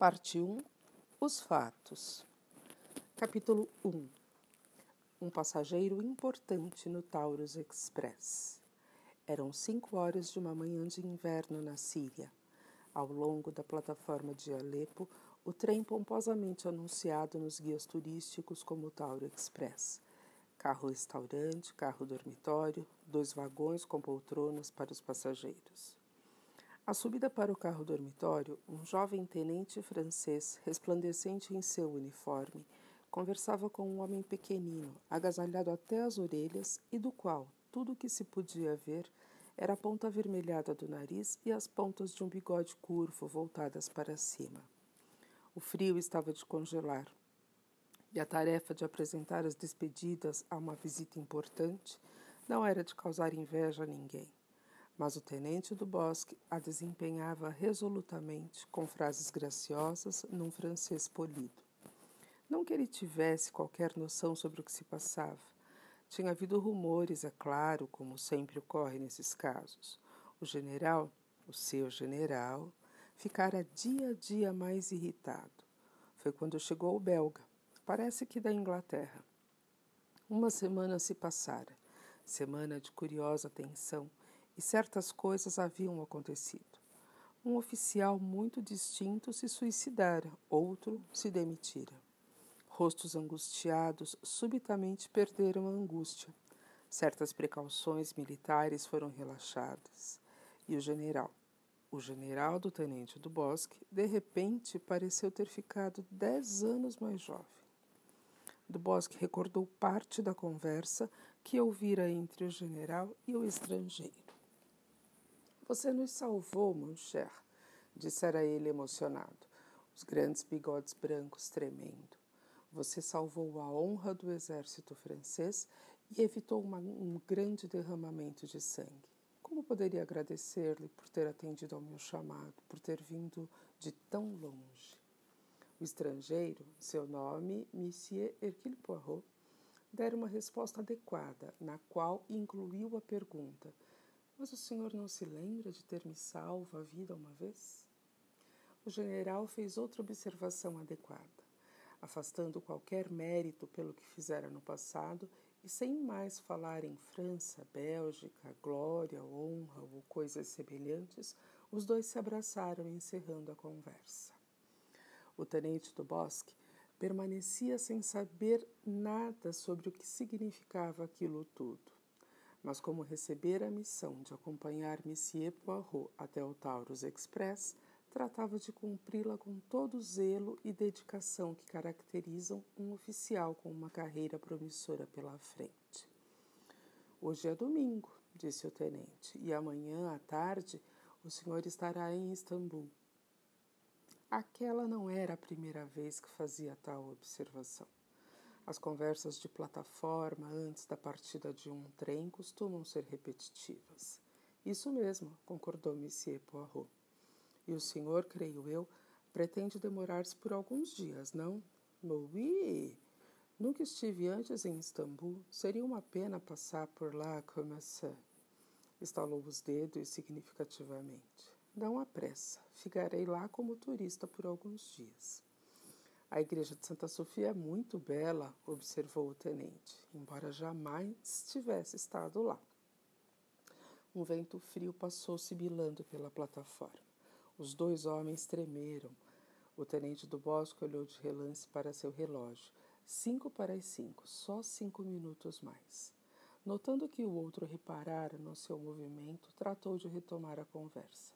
Parte 1 Os fatos. Capítulo 1 Um passageiro importante no Taurus Express. Eram cinco horas de uma manhã de inverno na Síria. Ao longo da plataforma de Alepo, o trem pomposamente anunciado nos guias turísticos como o Tauro Express. Carro-restaurante, carro-dormitório, dois vagões com poltronas para os passageiros. À subida para o carro dormitório, um jovem tenente francês, resplandecente em seu uniforme, conversava com um homem pequenino, agasalhado até as orelhas e do qual tudo o que se podia ver era a ponta avermelhada do nariz e as pontas de um bigode curvo voltadas para cima. O frio estava de congelar, e a tarefa de apresentar as despedidas a uma visita importante não era de causar inveja a ninguém mas o tenente do bosque a desempenhava resolutamente, com frases graciosas, num francês polido. Não que ele tivesse qualquer noção sobre o que se passava. Tinha havido rumores, é claro, como sempre ocorre nesses casos. O general, o seu general, ficara dia a dia mais irritado. Foi quando chegou o belga, parece que da Inglaterra. Uma semana se passara, semana de curiosa tensão e certas coisas haviam acontecido. Um oficial muito distinto se suicidara, outro se demitira. Rostos angustiados subitamente perderam a angústia. Certas precauções militares foram relaxadas. E o general, o general do tenente do Bosque, de repente pareceu ter ficado dez anos mais jovem. Do Bosque recordou parte da conversa que ouvira entre o general e o estrangeiro. Você nos salvou, mon cher, dissera ele emocionado, os grandes bigodes brancos tremendo. Você salvou a honra do exército francês e evitou uma, um grande derramamento de sangue. Como poderia agradecer-lhe por ter atendido ao meu chamado, por ter vindo de tão longe? O estrangeiro, seu nome, Monsieur Hercule Poirot, dera uma resposta adequada, na qual incluiu a pergunta: mas o senhor não se lembra de ter me salvo a vida uma vez? O general fez outra observação adequada, afastando qualquer mérito pelo que fizera no passado e sem mais falar em França, Bélgica, glória, honra ou coisas semelhantes, os dois se abraçaram encerrando a conversa. O tenente do bosque permanecia sem saber nada sobre o que significava aquilo tudo mas como recebera a missão de acompanhar Monsieur Poirot até o Taurus Express, tratava de cumpri-la com todo o zelo e dedicação que caracterizam um oficial com uma carreira promissora pela frente. Hoje é domingo, disse o tenente, e amanhã à tarde o senhor estará em Istambul. Aquela não era a primeira vez que fazia tal observação. As conversas de plataforma antes da partida de um trem costumam ser repetitivas. Isso mesmo, concordou Monsieur Poirot. E o senhor, creio eu, pretende demorar-se por alguns dias, não? Oui! Nunca estive antes em Istambul. Seria uma pena passar por lá como essa. Estalou os dedos significativamente. Não há pressa. Ficarei lá como turista por alguns dias. A igreja de Santa Sofia é muito bela, observou o tenente, embora jamais tivesse estado lá. Um vento frio passou sibilando pela plataforma. Os dois homens tremeram. O tenente do bosque olhou de relance para seu relógio. Cinco para as cinco, só cinco minutos mais. Notando que o outro reparara no seu movimento, tratou de retomar a conversa.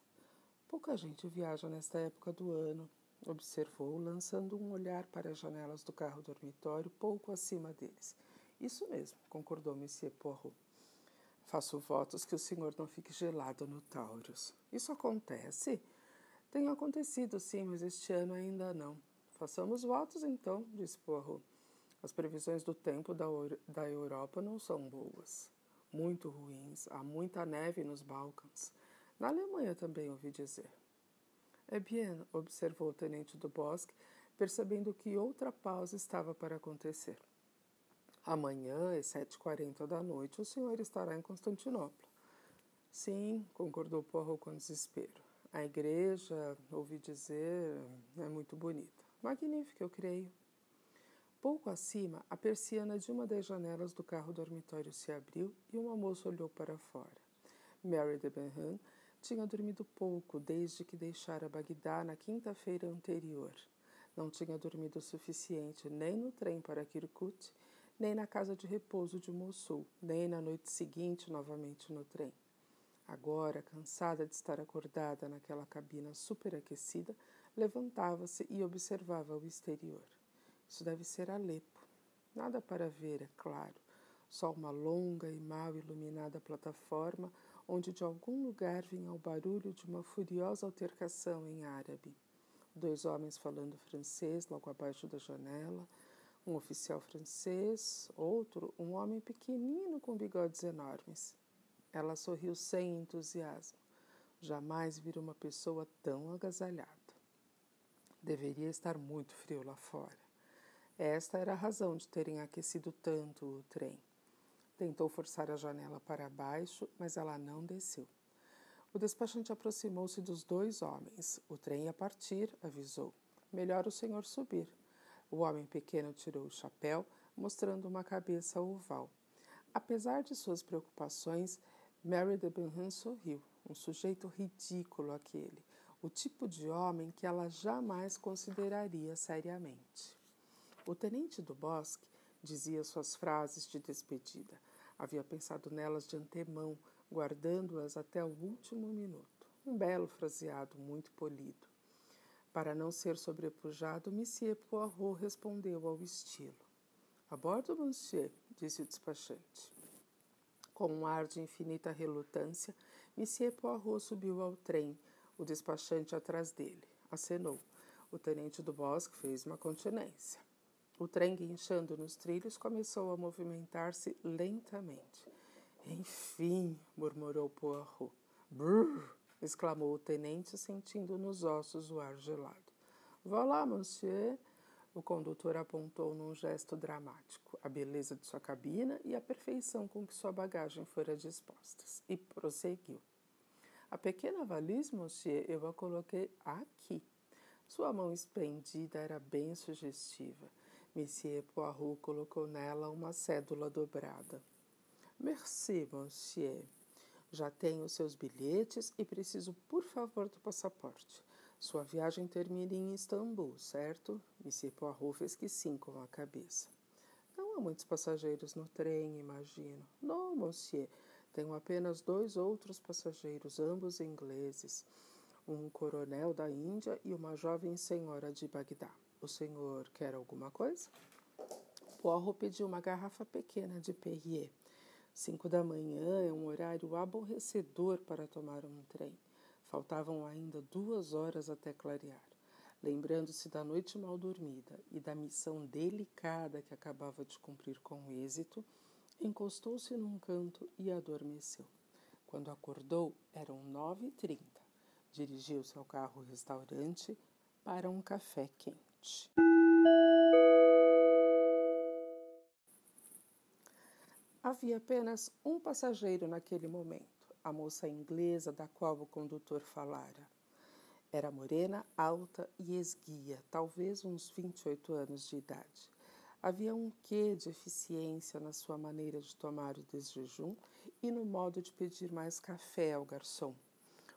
Pouca gente viaja nesta época do ano, observou, lançando um olhar para as janelas do carro dormitório pouco acima deles. Isso mesmo, concordou Monsieur Poirot. Faço votos que o senhor não fique gelado no Taurus. Isso acontece? Tem acontecido, sim, mas este ano ainda não. Façamos votos, então, disse Poirot. As previsões do tempo da, da Europa não são boas. Muito ruins. Há muita neve nos Balcãs. Na Alemanha também ouvi dizer. É bien, observou o tenente do bosque, percebendo que outra pausa estava para acontecer. Amanhã, às sete e quarenta da noite, o senhor estará em Constantinopla. Sim, concordou Poirot com desespero. A igreja, ouvi dizer, é muito bonita. Magnífica, eu creio. Pouco acima, a persiana de uma das janelas do carro dormitório se abriu e uma moça olhou para fora. Mary de Benham tinha dormido pouco desde que deixara Bagdá na quinta-feira anterior. Não tinha dormido o suficiente nem no trem para Kirkuk, nem na casa de repouso de Mossul, nem na noite seguinte novamente no trem. Agora, cansada de estar acordada naquela cabina superaquecida, levantava-se e observava o exterior. Isso deve ser Alepo. Nada para ver, é claro. Só uma longa e mal iluminada plataforma onde de algum lugar vinha o barulho de uma furiosa altercação em árabe dois homens falando francês logo abaixo da janela, um oficial francês, outro, um homem pequenino com bigodes enormes. Ela sorriu sem entusiasmo. Jamais vira uma pessoa tão agasalhada. Deveria estar muito frio lá fora. Esta era a razão de terem aquecido tanto o trem. Tentou forçar a janela para baixo, mas ela não desceu. O despachante aproximou-se dos dois homens. O trem ia partir, avisou. Melhor o senhor subir. O homem pequeno tirou o chapéu, mostrando uma cabeça oval. Apesar de suas preocupações, Mary de Benham sorriu. Um sujeito ridículo aquele, o tipo de homem que ela jamais consideraria seriamente. O tenente do bosque dizia suas frases de despedida. Havia pensado nelas de antemão, guardando-as até o último minuto. Um belo fraseado, muito polido. Para não ser sobrepujado, Monsieur Poirot respondeu ao estilo. A bordo, monsieur, disse o despachante. Com um ar de infinita relutância, Monsieur Poirot subiu ao trem, o despachante atrás dele. Acenou. O tenente do bosque fez uma continência. O trem, guinchando nos trilhos, começou a movimentar-se lentamente. Enfim, murmurou Poirot. Brrr! exclamou o tenente, sentindo nos ossos o ar gelado. Vá lá, monsieur. O condutor apontou num gesto dramático a beleza de sua cabina e a perfeição com que sua bagagem fora disposta, e prosseguiu. A pequena valise, monsieur, eu a coloquei aqui. Sua mão esplendida era bem sugestiva. Monsieur Poirot colocou nela uma cédula dobrada. Merci, monsieur. Já tenho seus bilhetes e preciso, por favor, do passaporte. Sua viagem termina em Istambul, certo? Monsieur Poirot fez que sim com a cabeça. Não há muitos passageiros no trem, imagino. Não, monsieur. Tenho apenas dois outros passageiros, ambos ingleses. Um coronel da Índia e uma jovem senhora de Bagdá. O senhor quer alguma coisa? Poirot pediu uma garrafa pequena de Perrier. Cinco da manhã é um horário aborrecedor para tomar um trem. Faltavam ainda duas horas até clarear. Lembrando-se da noite mal dormida e da missão delicada que acabava de cumprir com êxito, encostou-se num canto e adormeceu. Quando acordou, eram nove e trinta. Dirigiu-se ao carro-restaurante para um café quente. Havia apenas um passageiro naquele momento, a moça inglesa da qual o condutor falara. Era morena, alta e esguia, talvez uns 28 anos de idade. Havia um quê de eficiência na sua maneira de tomar o desjejum e no modo de pedir mais café ao garçom,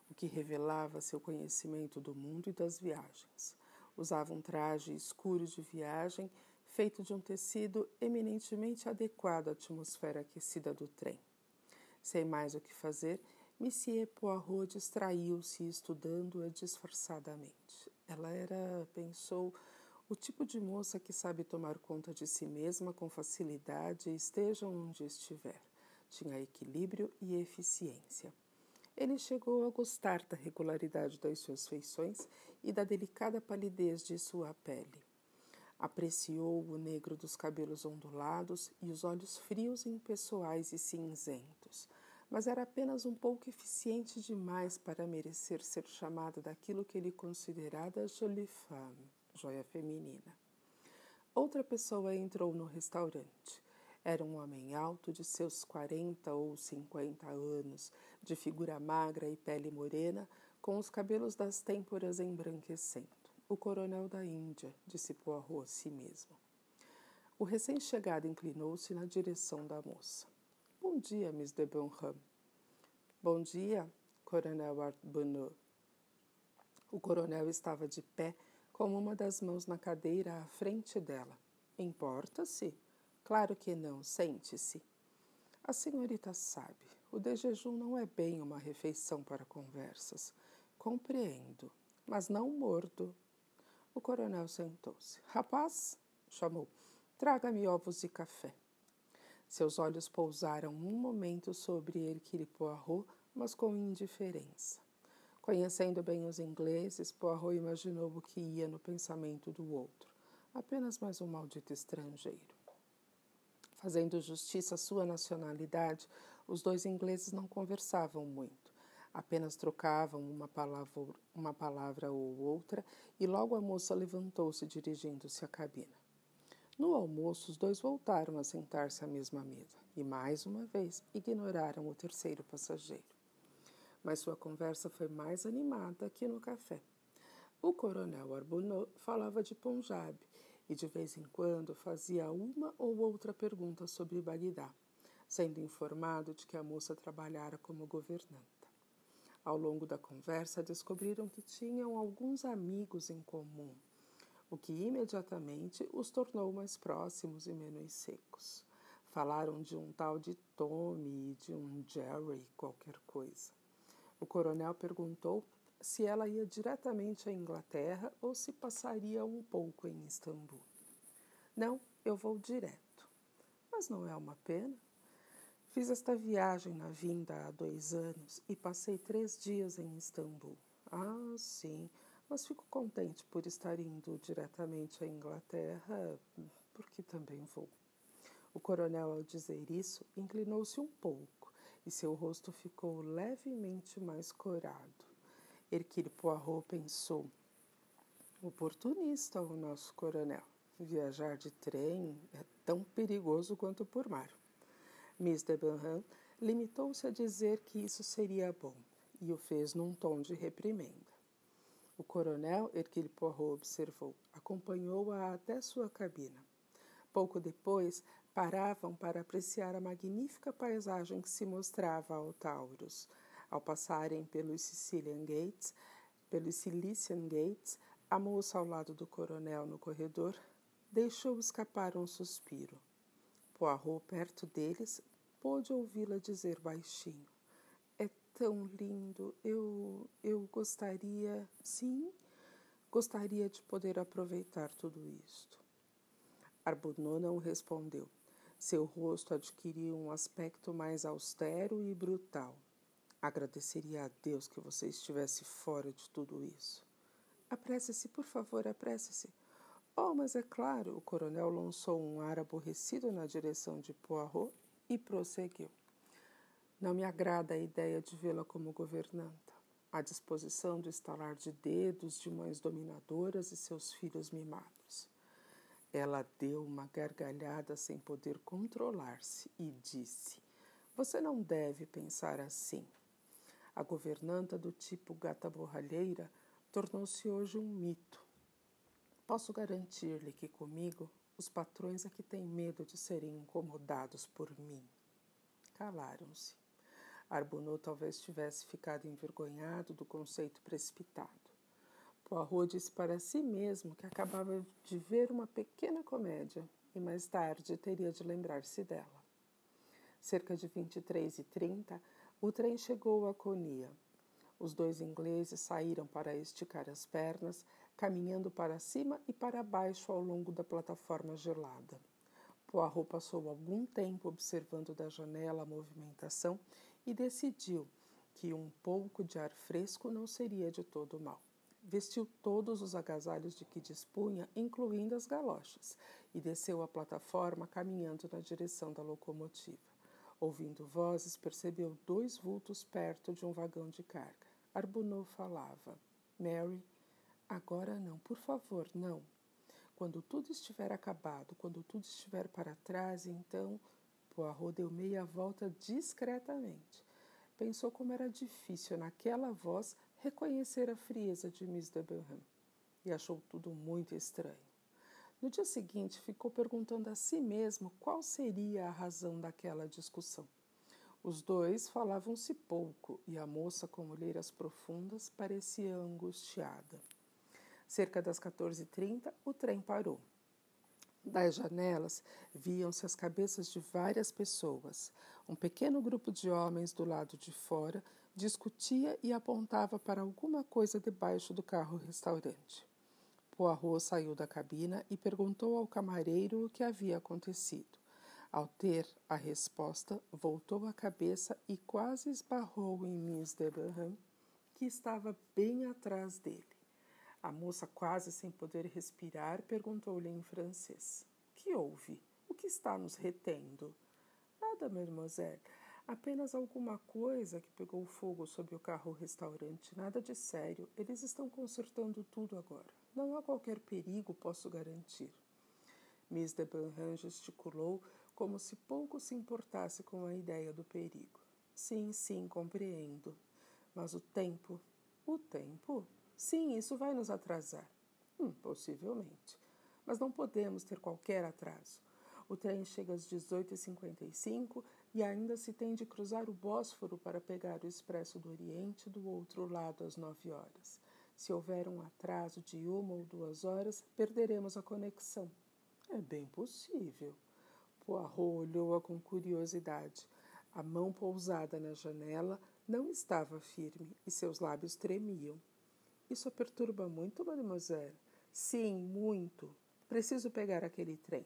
o que revelava seu conhecimento do mundo e das viagens. Usava um traje escuro de viagem feito de um tecido eminentemente adequado à atmosfera aquecida do trem. Sem mais o que fazer, Monsieur Poirot distraiu-se estudando-a disfarçadamente. Ela era, pensou, o tipo de moça que sabe tomar conta de si mesma com facilidade, esteja onde estiver. Tinha equilíbrio e eficiência. Ele chegou a gostar da regularidade das suas feições e da delicada palidez de sua pele. Apreciou o negro dos cabelos ondulados e os olhos frios impessoais e cinzentos, mas era apenas um pouco eficiente demais para merecer ser chamada daquilo que ele considerava jolie femme, joia feminina. Outra pessoa entrou no restaurante. Era um homem alto de seus quarenta ou cinquenta anos, de figura magra e pele morena, com os cabelos das têmporas embranquecendo. O coronel da Índia, disse Poirot a si mesmo. O recém-chegado inclinou-se na direção da moça. Bom dia, Miss de Bonham. Bom dia, Coronel Arbonneau. O coronel estava de pé, com uma das mãos na cadeira à frente dela. Importa-se? Claro que não, sente-se. A senhorita sabe, o de jejum não é bem uma refeição para conversas. Compreendo, mas não mordo. O coronel sentou-se. Rapaz, chamou, traga-me ovos e café. Seus olhos pousaram um momento sobre Hercule Poirot, mas com indiferença. Conhecendo bem os ingleses, Poirot imaginou o que ia no pensamento do outro. Apenas mais um maldito estrangeiro. Fazendo justiça à sua nacionalidade, os dois ingleses não conversavam muito. Apenas trocavam uma palavra, uma palavra ou outra e logo a moça levantou-se dirigindo-se à cabina. No almoço, os dois voltaram a sentar-se à mesma mesa e, mais uma vez, ignoraram o terceiro passageiro. Mas sua conversa foi mais animada que no café. O coronel Arbonneau falava de Punjab e, de vez em quando, fazia uma ou outra pergunta sobre Bagdá, sendo informado de que a moça trabalhara como governanta. Ao longo da conversa, descobriram que tinham alguns amigos em comum o que imediatamente os tornou mais próximos e menos secos. Falaram de um tal de Tommy e de um Jerry, qualquer coisa. O coronel perguntou se ela ia diretamente à Inglaterra ou se passaria um pouco em Istambul. Não, eu vou direto. Mas não é uma pena? Fiz esta viagem na vinda há dois anos e passei três dias em Istambul. Ah, sim, mas fico contente por estar indo diretamente à Inglaterra, porque também vou. O coronel, ao dizer isso, inclinou-se um pouco e seu rosto ficou levemente mais corado. Hercule Poirot pensou: oportunista o nosso coronel. Viajar de trem é tão perigoso quanto por mar. Miss de Benham limitou-se a dizer que isso seria bom e o fez num tom de reprimenda. O coronel, Hercule Poirot observou, acompanhou-a até sua cabina. Pouco depois, paravam para apreciar a magnífica paisagem que se mostrava ao Taurus. Ao passarem pelos Sicilian Gates, pelos Cilician Gates, a moça ao lado do coronel no corredor deixou escapar um suspiro. Poirot, perto deles, pôde ouvi-la dizer baixinho: tão lindo. Eu, eu gostaria, sim, gostaria de poder aproveitar tudo isto. Arbonneau não respondeu. Seu rosto adquiriu um aspecto mais austero e brutal. Agradeceria a Deus que você estivesse fora de tudo isso. Apresse-se, por favor, apresse-se. Oh, mas é claro, o coronel lançou um ar aborrecido na direção de Poirot e prosseguiu. Não me agrada a ideia de vê-la como governanta, à disposição do estalar de dedos de mães dominadoras e seus filhos mimados. Ela deu uma gargalhada sem poder controlar-se e disse: Você não deve pensar assim. A governanta do tipo gata borralheira tornou-se hoje um mito. Posso garantir-lhe que comigo os patrões é que têm medo de serem incomodados por mim. Calaram-se. Arbonneau talvez tivesse ficado envergonhado do conceito precipitado. Poirot disse para si mesmo que acabava de ver uma pequena comédia e mais tarde teria de lembrar-se dela. Cerca de 23 e 30, o trem chegou a Conia. Os dois ingleses saíram para esticar as pernas, caminhando para cima e para baixo ao longo da plataforma gelada. Poirot passou algum tempo observando da janela a movimentação e decidiu que um pouco de ar fresco não seria de todo mal. Vestiu todos os agasalhos de que dispunha, incluindo as galochas, e desceu a plataforma caminhando na direção da locomotiva. Ouvindo vozes, percebeu dois vultos perto de um vagão de carga. Arbonneau falava. Mary, agora não, por favor, não. Quando tudo estiver acabado, quando tudo estiver para trás, então Poirot deu meia volta discretamente. Pensou como era difícil naquela voz reconhecer a frieza de Miss Debenham e achou tudo muito estranho. No dia seguinte, ficou perguntando a si mesmo qual seria a razão daquela discussão. Os dois falavam-se pouco e a moça, com olheiras profundas, parecia angustiada. Cerca das 14h30, o trem parou. Das janelas viam-se as cabeças de várias pessoas. Um pequeno grupo de homens do lado de fora discutia e apontava para alguma coisa debaixo do carro-restaurante. Poirot saiu da cabina e perguntou ao camareiro o que havia acontecido. Ao ter a resposta, voltou a cabeça e quase esbarrou em Miss Debenham, que estava bem atrás dele. A moça, quase sem poder respirar, perguntou-lhe em francês: Que houve? O que está nos retendo? Nada, mademoiselle. Apenas alguma coisa que pegou fogo sob o carro-restaurante. Nada de sério. Eles estão consertando tudo agora. Não há qualquer perigo, posso garantir. Miss de Benham gesticulou como se pouco se importasse com a ideia do perigo. Sim, sim, compreendo. Mas o tempo. O tempo? Sim, isso vai nos atrasar. Hum, possivelmente. Mas não podemos ter qualquer atraso. O trem chega às 18h55 e ainda se tem de cruzar o Bósforo para pegar o Expresso do Oriente do outro lado às 9 horas. Se houver um atraso de uma ou duas horas, perderemos a conexão. É bem possível. Poirot olhou-a com curiosidade. A mão pousada na janela não estava firme e seus lábios tremiam. Isso a perturba muito, mademoiselle? Sim, muito. Preciso pegar aquele trem.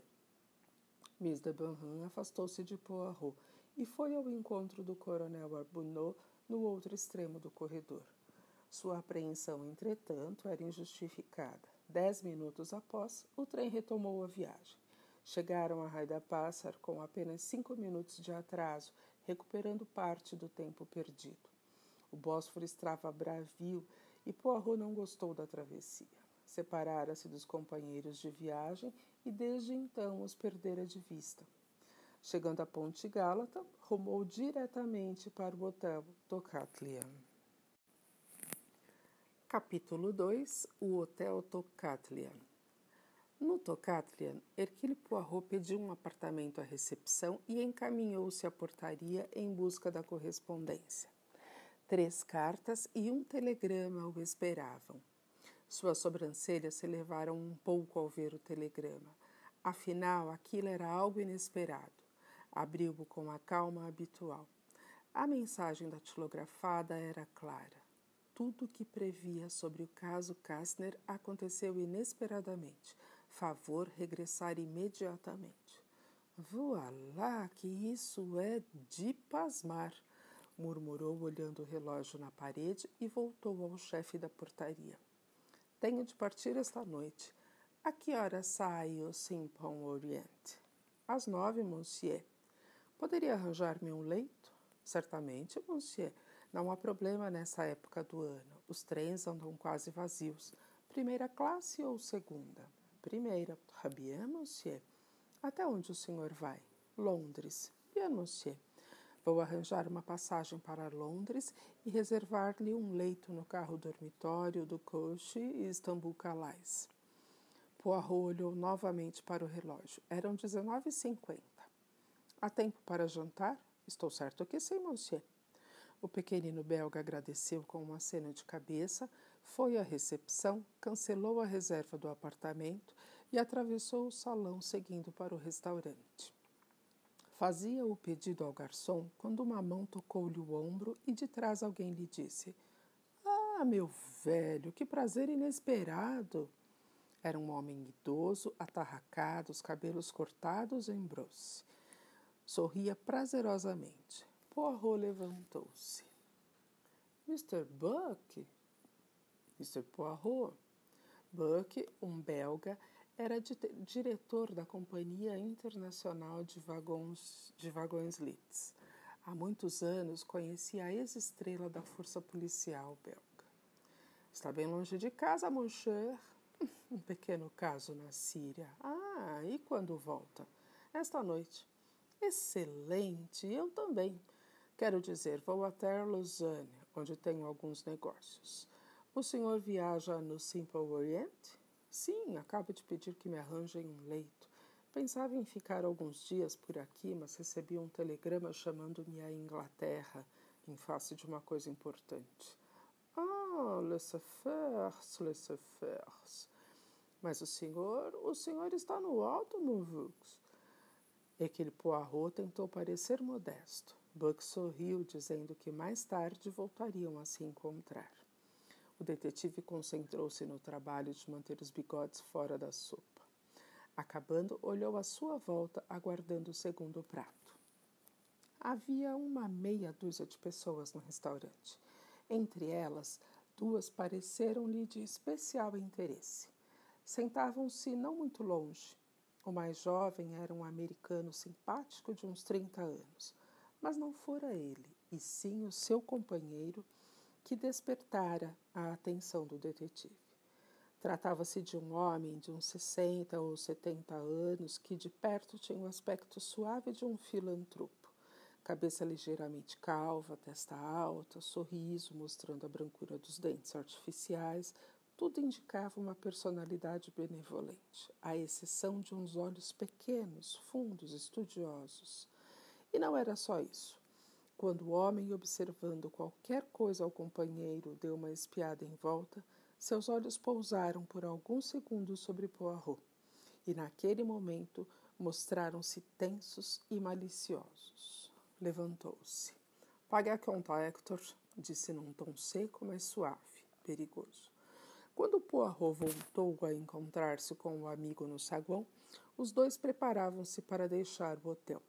Miss de Benham afastou-se de Poirot e foi ao encontro do coronel Arbunot no outro extremo do corredor. Sua apreensão, entretanto, era injustificada. Dez minutos após, o trem retomou a viagem. Chegaram a Raida Passar com apenas cinco minutos de atraso, recuperando parte do tempo perdido. O Bósforo estava bravio e Poirot não gostou da travessia. Separara-se dos companheiros de viagem e desde então os perdera de vista. Chegando à Ponte Gálata, rumou diretamente para o Hotel Tocatlian. Capítulo 2 O Hotel Tocatlian No Tocatlian, Hercule Poirot pediu um apartamento à recepção e encaminhou-se à portaria em busca da correspondência. Três cartas e um telegrama o esperavam. Suas sobrancelhas se levaram um pouco ao ver o telegrama. Afinal, aquilo era algo inesperado. Abriu-o com a calma habitual. A mensagem datilografada era clara. Tudo o que previa sobre o caso Kastner aconteceu inesperadamente. Favor regressar imediatamente. Voilá, que isso é de pasmar, murmurou olhando o relógio na parede e voltou ao chefe da portaria. Tenho de partir esta noite. A que hora sai o Simpão Oriente? Às nove, monsieur. Poderia arranjar-me um leito? Certamente, monsieur. Não há problema nessa época do ano. Os trens andam quase vazios. Primeira classe ou segunda? Primeira. Bien, monsieur. Até onde o senhor vai? Londres. Bien, monsieur. Vou arranjar uma passagem para Londres e reservar-lhe um leito no carro dormitório do Coche e Istanbul Calais. Poirot olhou novamente para o relógio. Eram 19h50. Há tempo para jantar? Estou certo que sim, monsieur. O pequenino belga agradeceu com uma cena de cabeça, foi à recepção, cancelou a reserva do apartamento e atravessou o salão seguindo para o restaurante. Fazia o pedido ao garçom quando uma mão tocou-lhe o ombro e de trás alguém lhe disse: Ah, meu velho, que prazer inesperado! Era um homem idoso, atarracado, os cabelos cortados em brosse. Sorria prazerosamente. Poirot levantou-se. Mr. Buck? Mr. Poirot? Buck, um belga, era diretor da Companhia Internacional de Vagões, de Vagões Litz. Há muitos anos conhecia a ex-estrela da Força Policial belga. Está bem longe de casa, mon cher. Um pequeno caso na Síria. Ah, e quando volta? Esta noite. Excelente, eu também. Quero dizer, vou até Lausanne. onde tenho alguns negócios. O senhor viaja no Simple Orient? Sim, acabo de pedir que me arranjem um leito. Pensava em ficar alguns dias por aqui, mas recebi um telegrama chamando-me à Inglaterra, em face de uma coisa importante. Ah, laissez-faire, laissez-faire. Mas o senhor, o senhor está no alto, Mouvux. Aquele Poirot tentou parecer modesto. Buck sorriu, dizendo que mais tarde voltariam a se encontrar. O detetive concentrou-se no trabalho de manter os bigodes fora da sopa. Acabando, olhou à sua volta, aguardando o segundo prato. Havia uma meia dúzia de pessoas no restaurante. Entre elas, duas pareceram-lhe de especial interesse. Sentavam-se não muito longe. O mais jovem era um americano simpático de uns 30 anos, mas não fora ele, e sim o seu companheiro que despertara a atenção do detetive. Tratava-se de um homem de uns 60 ou 70 anos que de perto tinha o aspecto suave de um filantropo. Cabeça ligeiramente calva, testa alta, sorriso mostrando a brancura dos dentes artificiais, tudo indicava uma personalidade benevolente, à exceção de uns olhos pequenos, fundos, estudiosos. E não era só isso. Quando o homem, observando qualquer coisa ao companheiro, deu uma espiada em volta, seus olhos pousaram por alguns segundos sobre Poirot, e naquele momento mostraram-se tensos e maliciosos. Levantou-se. Pague a conta, Hector, disse num tom seco, mas suave, perigoso. Quando Poirot voltou a encontrar-se com o amigo no saguão, os dois preparavam-se para deixar o hotel.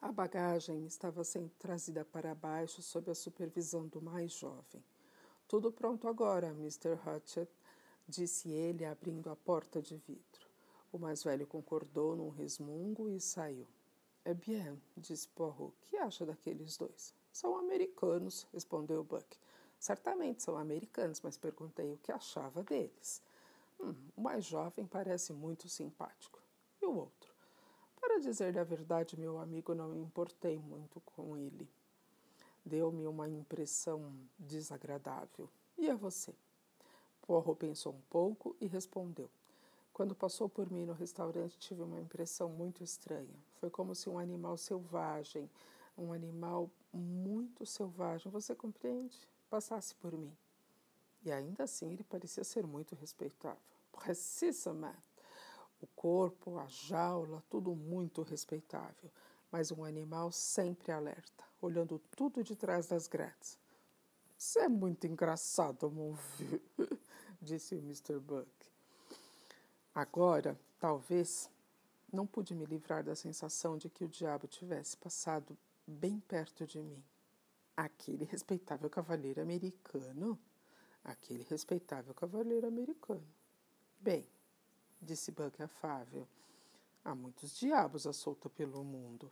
A bagagem estava sendo trazida para baixo sob a supervisão do mais jovem. Tudo pronto agora, Mr. Hutchett, disse ele, abrindo a porta de vidro. O mais velho concordou num resmungo e saiu. É bien, disse Poirot. Que acha daqueles dois? São americanos, respondeu Buck. Certamente são americanos, mas perguntei o que achava deles. Hum, o mais jovem parece muito simpático. E o outro? Para dizer a verdade, meu amigo, não me importei muito com ele. Deu-me uma impressão desagradável. E a você? Porro pensou um pouco e respondeu. Quando passou por mim no restaurante, tive uma impressão muito estranha. Foi como se um animal selvagem, um animal muito selvagem, você compreende? passasse por mim. E ainda assim ele parecia ser muito respeitável. Precisamente. O corpo, a jaula, tudo muito respeitável, mas um animal sempre alerta, olhando tudo de trás das grades. Você é muito engraçado, mon vieux, disse o Mr. Buck. Agora, talvez, não pude me livrar da sensação de que o diabo tivesse passado bem perto de mim. Aquele respeitável cavaleiro americano. Aquele respeitável cavaleiro americano. Bem, disse Buck afável, há muitos diabos à solta pelo mundo.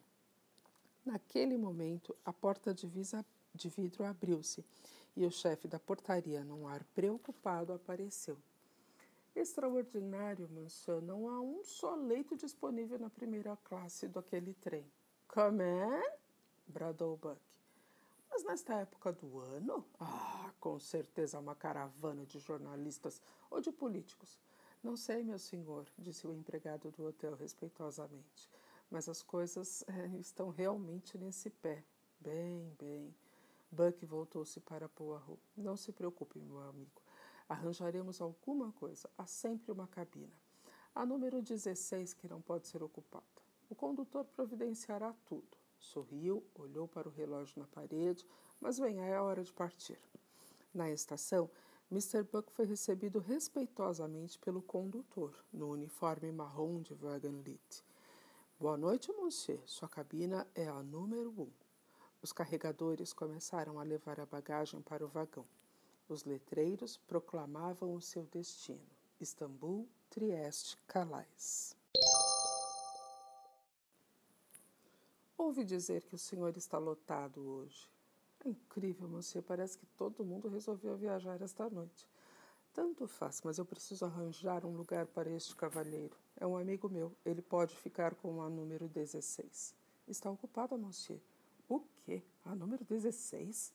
Naquele momento, a porta de, visa, de vidro abriu-se e o chefe da portaria, num ar preocupado, apareceu. Extraordinário, monsieur, não há um só leito disponível na primeira classe daquele trem. Como é? bradou Buck. Mas nesta época do ano, ah, com certeza uma caravana de jornalistas ou de políticos. Não sei, meu senhor, disse o empregado do hotel respeitosamente, mas as coisas é, estão realmente nesse pé. Bem, bem. Buck voltou-se para Poirot. Não se preocupe, meu amigo. Arranjaremos alguma coisa. Há sempre uma cabina. A número 16 que não pode ser ocupada. O condutor providenciará tudo. Sorriu, olhou para o relógio na parede, mas vem, é hora de partir. Na estação, Mr. Buck foi recebido respeitosamente pelo condutor, no uniforme marrom de Wagenlit. Boa noite, monsieur. Sua cabina é a número um. Os carregadores começaram a levar a bagagem para o vagão. Os letreiros proclamavam o seu destino: Istambul, Trieste, Calais. Ouvi dizer que o senhor está lotado hoje. É incrível, monsieur. Parece que todo mundo resolveu viajar esta noite. Tanto faz, mas eu preciso arranjar um lugar para este cavalheiro. É um amigo meu. Ele pode ficar com a número 16. Está ocupada, monsieur. O quê? A número 16?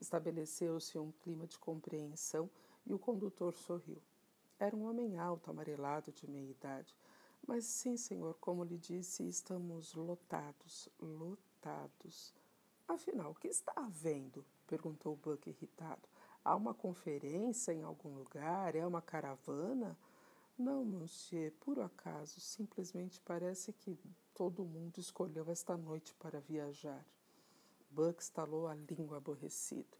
Estabeleceu-se um clima de compreensão e o condutor sorriu. Era um homem alto, amarelado, de meia idade. Mas sim, senhor, como lhe disse, estamos lotados, lotados. Afinal, o que está havendo? perguntou Buck irritado. Há uma conferência em algum lugar? É uma caravana? Não, monsieur, por acaso, simplesmente parece que todo mundo escolheu esta noite para viajar. Buck estalou a língua aborrecido.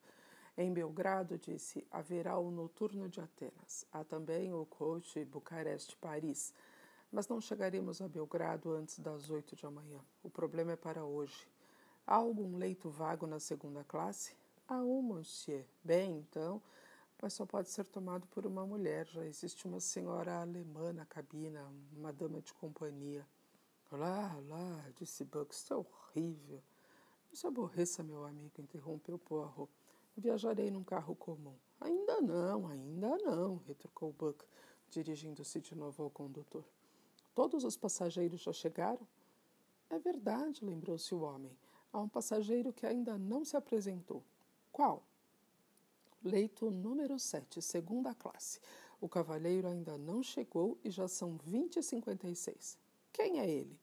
Em Belgrado, disse, haverá o noturno de Atenas. Há também o coach Bucareste-Paris. Mas não chegaremos a Belgrado antes das oito de amanhã. O problema é para hoje. Há algum leito vago na segunda classe? Há um, monsieur. Bem, então, mas só pode ser tomado por uma mulher. Já existe uma senhora alemã na cabina, uma dama de companhia. Lá, lá, disse Buck, isso é horrível. Não se aborreça, meu amigo, interrompeu Poirot. Viajarei num carro comum. Ainda não, ainda não, retrucou Buck, dirigindo-se de novo ao condutor. Todos os passageiros já chegaram? É verdade, lembrou-se o homem. Há um passageiro que ainda não se apresentou. Qual? Leito número 7, segunda classe. O cavalheiro ainda não chegou e já são 20 e 56. Quem é ele?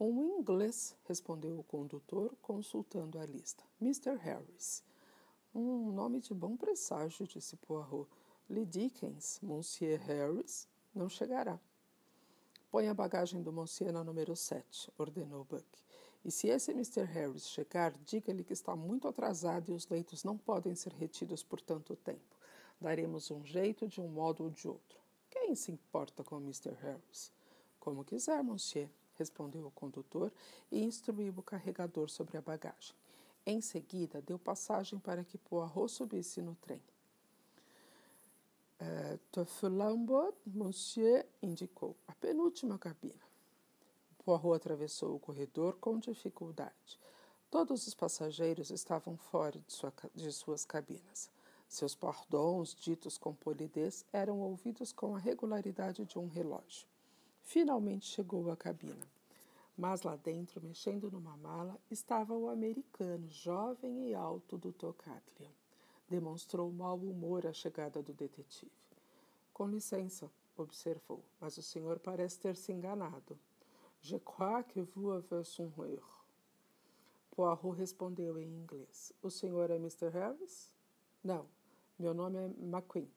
Um inglês, respondeu o condutor, consultando a lista. Mr. Harris. Um nome de bom presságio, disse Poirot. Lee Dickens, Monsieur Harris, não chegará. Põe a bagagem do Monsieur na número 7, ordenou Buck. E se esse Mr. Harris chegar, diga-lhe que está muito atrasado e os leitos não podem ser retidos por tanto tempo. Daremos um jeito de um modo ou de outro. Quem se importa com Mr. Harris? Como quiser, monsieur, respondeu o condutor e instruiu o carregador sobre a bagagem. Em seguida, deu passagem para que Poirot subisse no trem. Uh, monsieur, indicou. A penúltima cabina. Poirot atravessou o corredor com dificuldade. Todos os passageiros estavam fora de, sua, de suas cabinas. Seus pardons, ditos com polidez, eram ouvidos com a regularidade de um relógio. Finalmente chegou à cabina. Mas lá dentro, mexendo numa mala, estava o americano, jovem e alto do Tocatlian. Demonstrou mau humor à chegada do detetive. Com licença, observou, mas o senhor parece ter se enganado. Je crois que vous avez son erro. Poirot respondeu em inglês. O senhor é Mr. Harris? Não, meu nome é McQueen.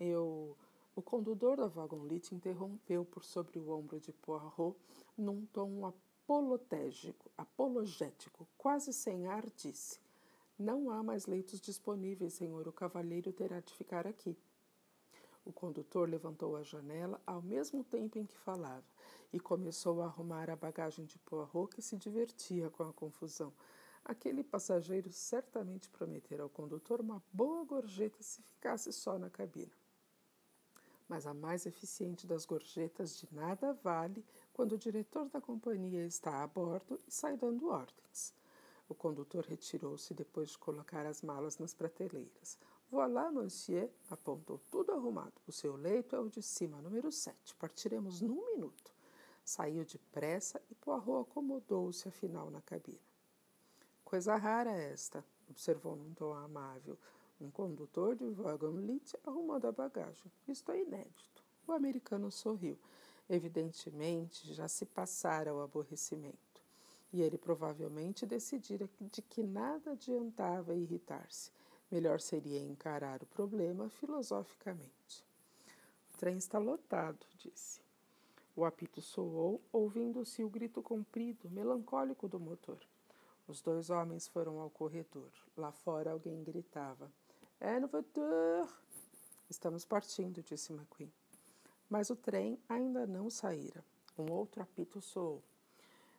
Eu... O condutor da vagonlite interrompeu por sobre o ombro de Poirot num tom apolotégico, apologético, quase sem ar, disse. Não há mais leitos disponíveis, senhor. O cavalheiro terá de ficar aqui. O condutor levantou a janela ao mesmo tempo em que falava e começou a arrumar a bagagem de Poirot, que se divertia com a confusão. Aquele passageiro certamente prometera ao condutor uma boa gorjeta se ficasse só na cabina. Mas a mais eficiente das gorjetas de nada vale quando o diretor da companhia está a bordo e sai dando ordens. O condutor retirou-se depois de colocar as malas nas prateleiras. Voilà, monsieur, apontou tudo arrumado. O seu leito é o de cima, número 7. Partiremos num minuto. Saiu depressa e Poirot acomodou-se afinal na cabina. Coisa rara esta, observou num tom amável. Um condutor de wagon-lit arrumando a bagagem. Isto é inédito. O americano sorriu. Evidentemente, já se passara o aborrecimento. E ele provavelmente decidira de que nada adiantava irritar-se. Melhor seria encarar o problema filosoficamente. O trem está lotado, disse. O apito soou, ouvindo-se o grito comprido, melancólico do motor. Os dois homens foram ao corredor. Lá fora alguém gritava: En voiture! Estamos partindo, disse McQueen. Mas o trem ainda não saíra. Um outro apito soou.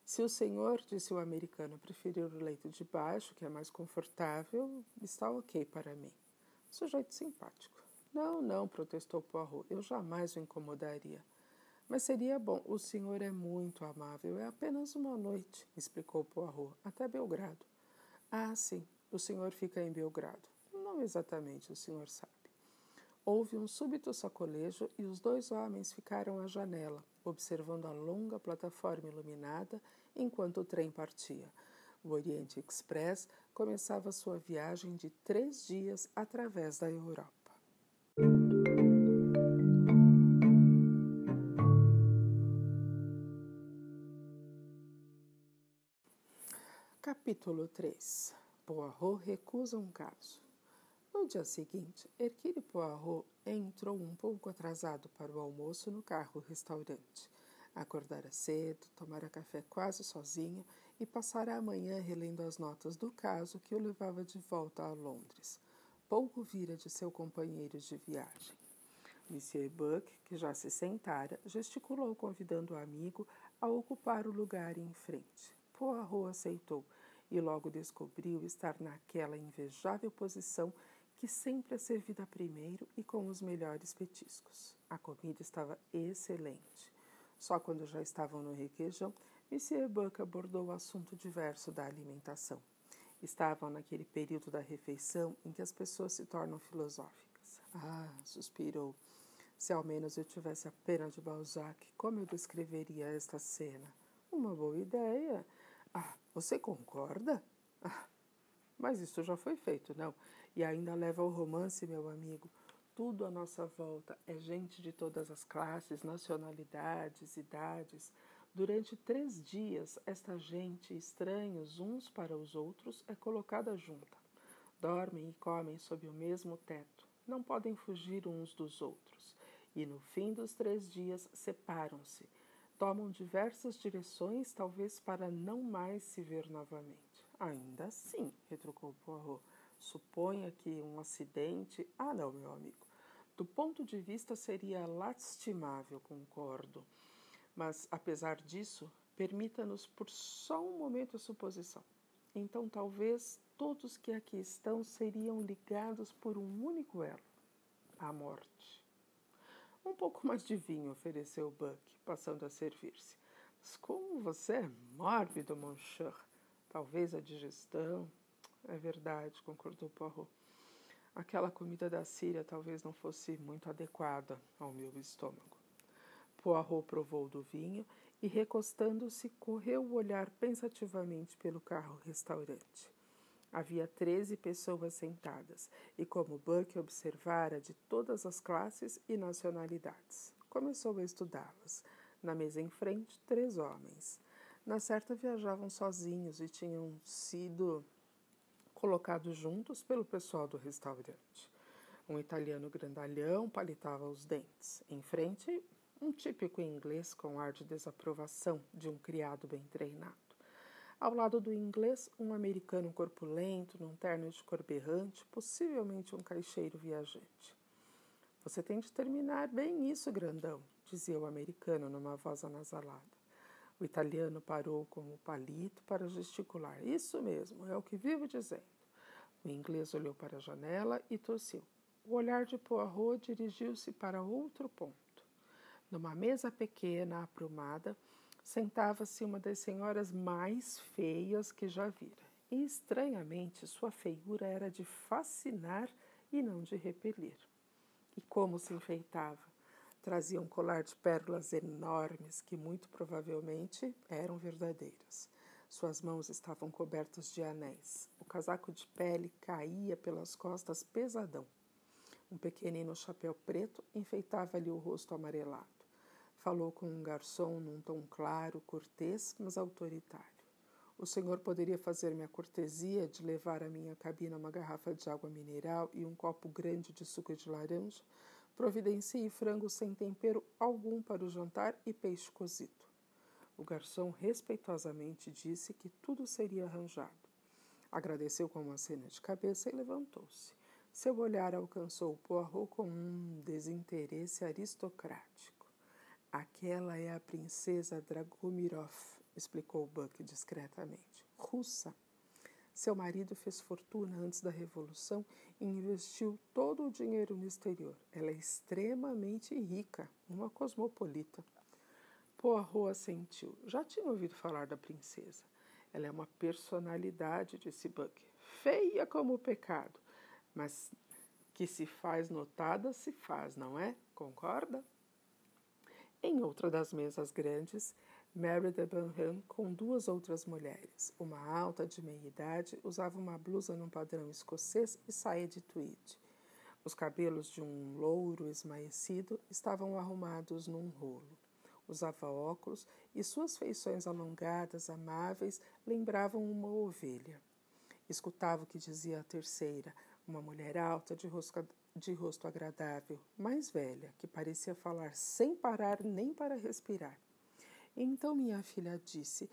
Se o senhor, disse o americano, preferir o leito de baixo, que é mais confortável, está ok para mim. Sujeito simpático. Não, não, protestou Poirot. Eu jamais o incomodaria. Mas seria bom. O senhor é muito amável. É apenas uma noite, explicou Poirot, até Belgrado. Ah, sim. O senhor fica em Belgrado. Não exatamente, o senhor sabe. Houve um súbito sacolejo e os dois homens ficaram à janela, observando a longa plataforma iluminada enquanto o trem partia. O Oriente Express começava sua viagem de três dias através da Europa. Capítulo 3 Poirot recusa um caso. No dia seguinte, Hercule Poirot entrou um pouco atrasado para o almoço no carro-restaurante. Acordara cedo, tomara café quase sozinho e passara a manhã relendo as notas do caso que o levava de volta a Londres. Pouco vira de seu companheiro de viagem. Monsieur Buck, que já se sentara, gesticulou convidando o amigo a ocupar o lugar em frente. Poirot aceitou e logo descobriu estar naquela invejável posição que sempre é servida primeiro e com os melhores petiscos. A comida estava excelente. Só quando já estavam no requeijão, Monsieur Buck abordou o assunto diverso da alimentação. Estavam naquele período da refeição em que as pessoas se tornam filosóficas. Ah, suspirou. Se ao menos eu tivesse a pena de Balzac, como eu descreveria esta cena? Uma boa ideia. Ah, você concorda? Ah, mas isso já foi feito, não? E ainda leva ao romance, meu amigo. Tudo à nossa volta é gente de todas as classes, nacionalidades, idades. Durante três dias, esta gente, estranhos uns para os outros, é colocada junta. Dormem e comem sob o mesmo teto. Não podem fugir uns dos outros. E no fim dos três dias, separam-se tomam diversas direções, talvez para não mais se ver novamente. Ainda assim, retrucou Poirot, suponha que um acidente. Ah, não, meu amigo. Do ponto de vista seria lastimável, concordo. Mas, apesar disso, permita-nos por só um momento a suposição. Então, talvez todos que aqui estão seriam ligados por um único elo a morte. Um pouco mais de vinho, ofereceu Buck, passando a servir-se. Mas como você é mórbido, Monsieur. Talvez a digestão. É verdade, concordou Poirot. Aquela comida da Síria talvez não fosse muito adequada ao meu estômago. Poirot provou do vinho e, recostando-se, correu o olhar pensativamente pelo carro-restaurante. Havia treze pessoas sentadas, e como Buck observara de todas as classes e nacionalidades, começou a estudá-las. Na mesa em frente, três homens. Na certa viajavam sozinhos e tinham sido colocados juntos pelo pessoal do restaurante. Um italiano grandalhão palitava os dentes. Em frente, um típico inglês com ar de desaprovação de um criado bem treinado. Ao lado do inglês, um americano corpulento, num terno de cor berrante, possivelmente um caixeiro viajante. Você tem de terminar bem isso, grandão, dizia o americano numa voz anasalada. O italiano parou com o palito para gesticular. Isso mesmo, é o que vivo dizendo. O inglês olhou para a janela e tossiu. O olhar de Poirot dirigiu-se para outro ponto. Numa mesa pequena, aprumada, sentava-se uma das senhoras mais feias que já vira. E estranhamente sua feiura era de fascinar e não de repelir. E como se enfeitava! Trazia um colar de pérolas enormes que muito provavelmente eram verdadeiras. Suas mãos estavam cobertas de anéis. O casaco de pele caía pelas costas pesadão. Um pequenino chapéu preto enfeitava-lhe o rosto amarelado. Falou com um garçom num tom claro, cortês, mas autoritário. O senhor poderia fazer-me a cortesia de levar à minha cabina uma garrafa de água mineral e um copo grande de suco de laranja? Providencie frango sem tempero algum para o jantar e peixe cozido. O garçom respeitosamente disse que tudo seria arranjado. Agradeceu com uma cena de cabeça e levantou-se. Seu olhar alcançou Poirot com um desinteresse aristocrático. Aquela é a princesa Dragomirov, explicou Buck discretamente. Russa. Seu marido fez fortuna antes da Revolução e investiu todo o dinheiro no exterior. Ela é extremamente rica, uma cosmopolita. Poirot assentiu. Já tinha ouvido falar da princesa. Ela é uma personalidade, disse Buck. Feia como o pecado, mas que se faz notada, se faz, não é? Concorda? Em outra das mesas grandes, Mary de Benham com duas outras mulheres. Uma alta de meia idade usava uma blusa num padrão escocês e saia de tweed. Os cabelos de um louro esmaecido estavam arrumados num rolo. Usava óculos e suas feições alongadas, amáveis, lembravam uma ovelha. Escutava o que dizia a terceira, uma mulher alta, de de rosto agradável, mais velha, que parecia falar sem parar nem para respirar. Então minha filha disse: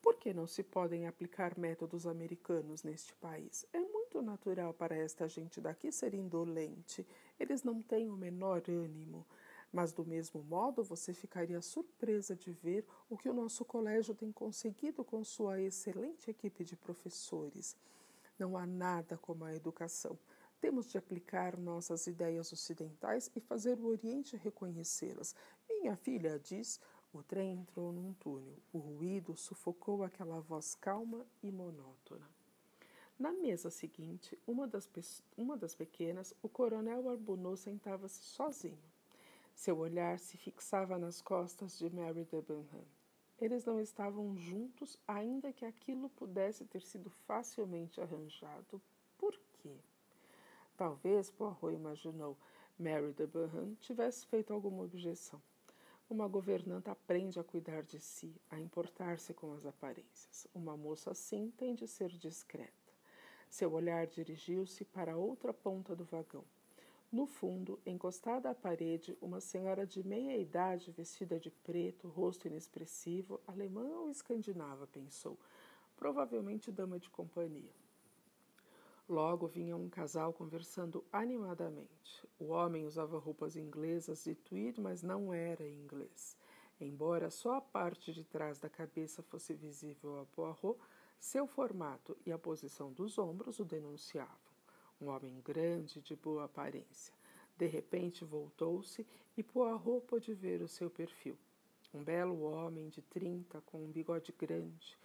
Por que não se podem aplicar métodos americanos neste país? É muito natural para esta gente daqui ser indolente. Eles não têm o menor ânimo. Mas, do mesmo modo, você ficaria surpresa de ver o que o nosso colégio tem conseguido com sua excelente equipe de professores. Não há nada como a educação. Temos de aplicar nossas ideias ocidentais e fazer o Oriente reconhecê-las. Minha filha diz. O trem entrou num túnel. O ruído sufocou aquela voz calma e monótona. Na mesa seguinte, uma das, uma das pequenas, o coronel Arbonneau sentava-se sozinho. Seu olhar se fixava nas costas de Mary Debenham. Eles não estavam juntos, ainda que aquilo pudesse ter sido facilmente arranjado. Por quê? Talvez, Poirot imaginou, Mary Debenham tivesse feito alguma objeção. Uma governanta aprende a cuidar de si, a importar-se com as aparências. Uma moça assim tem de ser discreta. Seu olhar dirigiu-se para a outra ponta do vagão. No fundo, encostada à parede, uma senhora de meia idade, vestida de preto, rosto inexpressivo, alemã ou escandinava, pensou. Provavelmente dama de companhia. Logo vinha um casal conversando animadamente. O homem usava roupas inglesas de tweed, mas não era inglês. Embora só a parte de trás da cabeça fosse visível a Poirot, seu formato e a posição dos ombros o denunciavam um homem grande de boa aparência. De repente voltou-se e Poirot pôde ver o seu perfil. Um belo homem de trinta, com um bigode grande.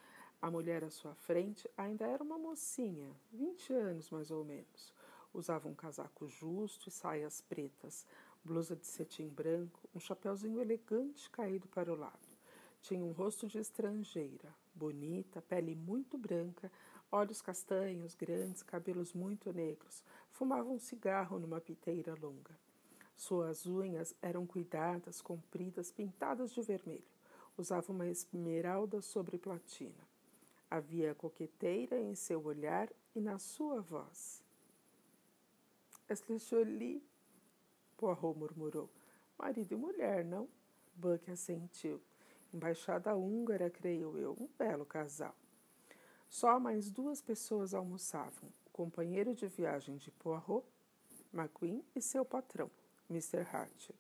A mulher à sua frente ainda era uma mocinha, vinte anos mais ou menos. Usava um casaco justo e saias pretas, blusa de cetim branco, um chapéuzinho elegante caído para o lado. Tinha um rosto de estrangeira, bonita, pele muito branca, olhos castanhos, grandes, cabelos muito negros. Fumava um cigarro numa piteira longa. Suas unhas eram cuidadas, compridas, pintadas de vermelho. Usava uma esmeralda sobre platina. Havia coqueteira em seu olhar e na sua voz. Est jolie? Poirot murmurou. Marido e mulher, não? Buck assentiu. Embaixada húngara, creio eu. Um belo casal. Só mais duas pessoas almoçavam: o companheiro de viagem de Poirot, McQueen, e seu patrão, Mr. Hatcher.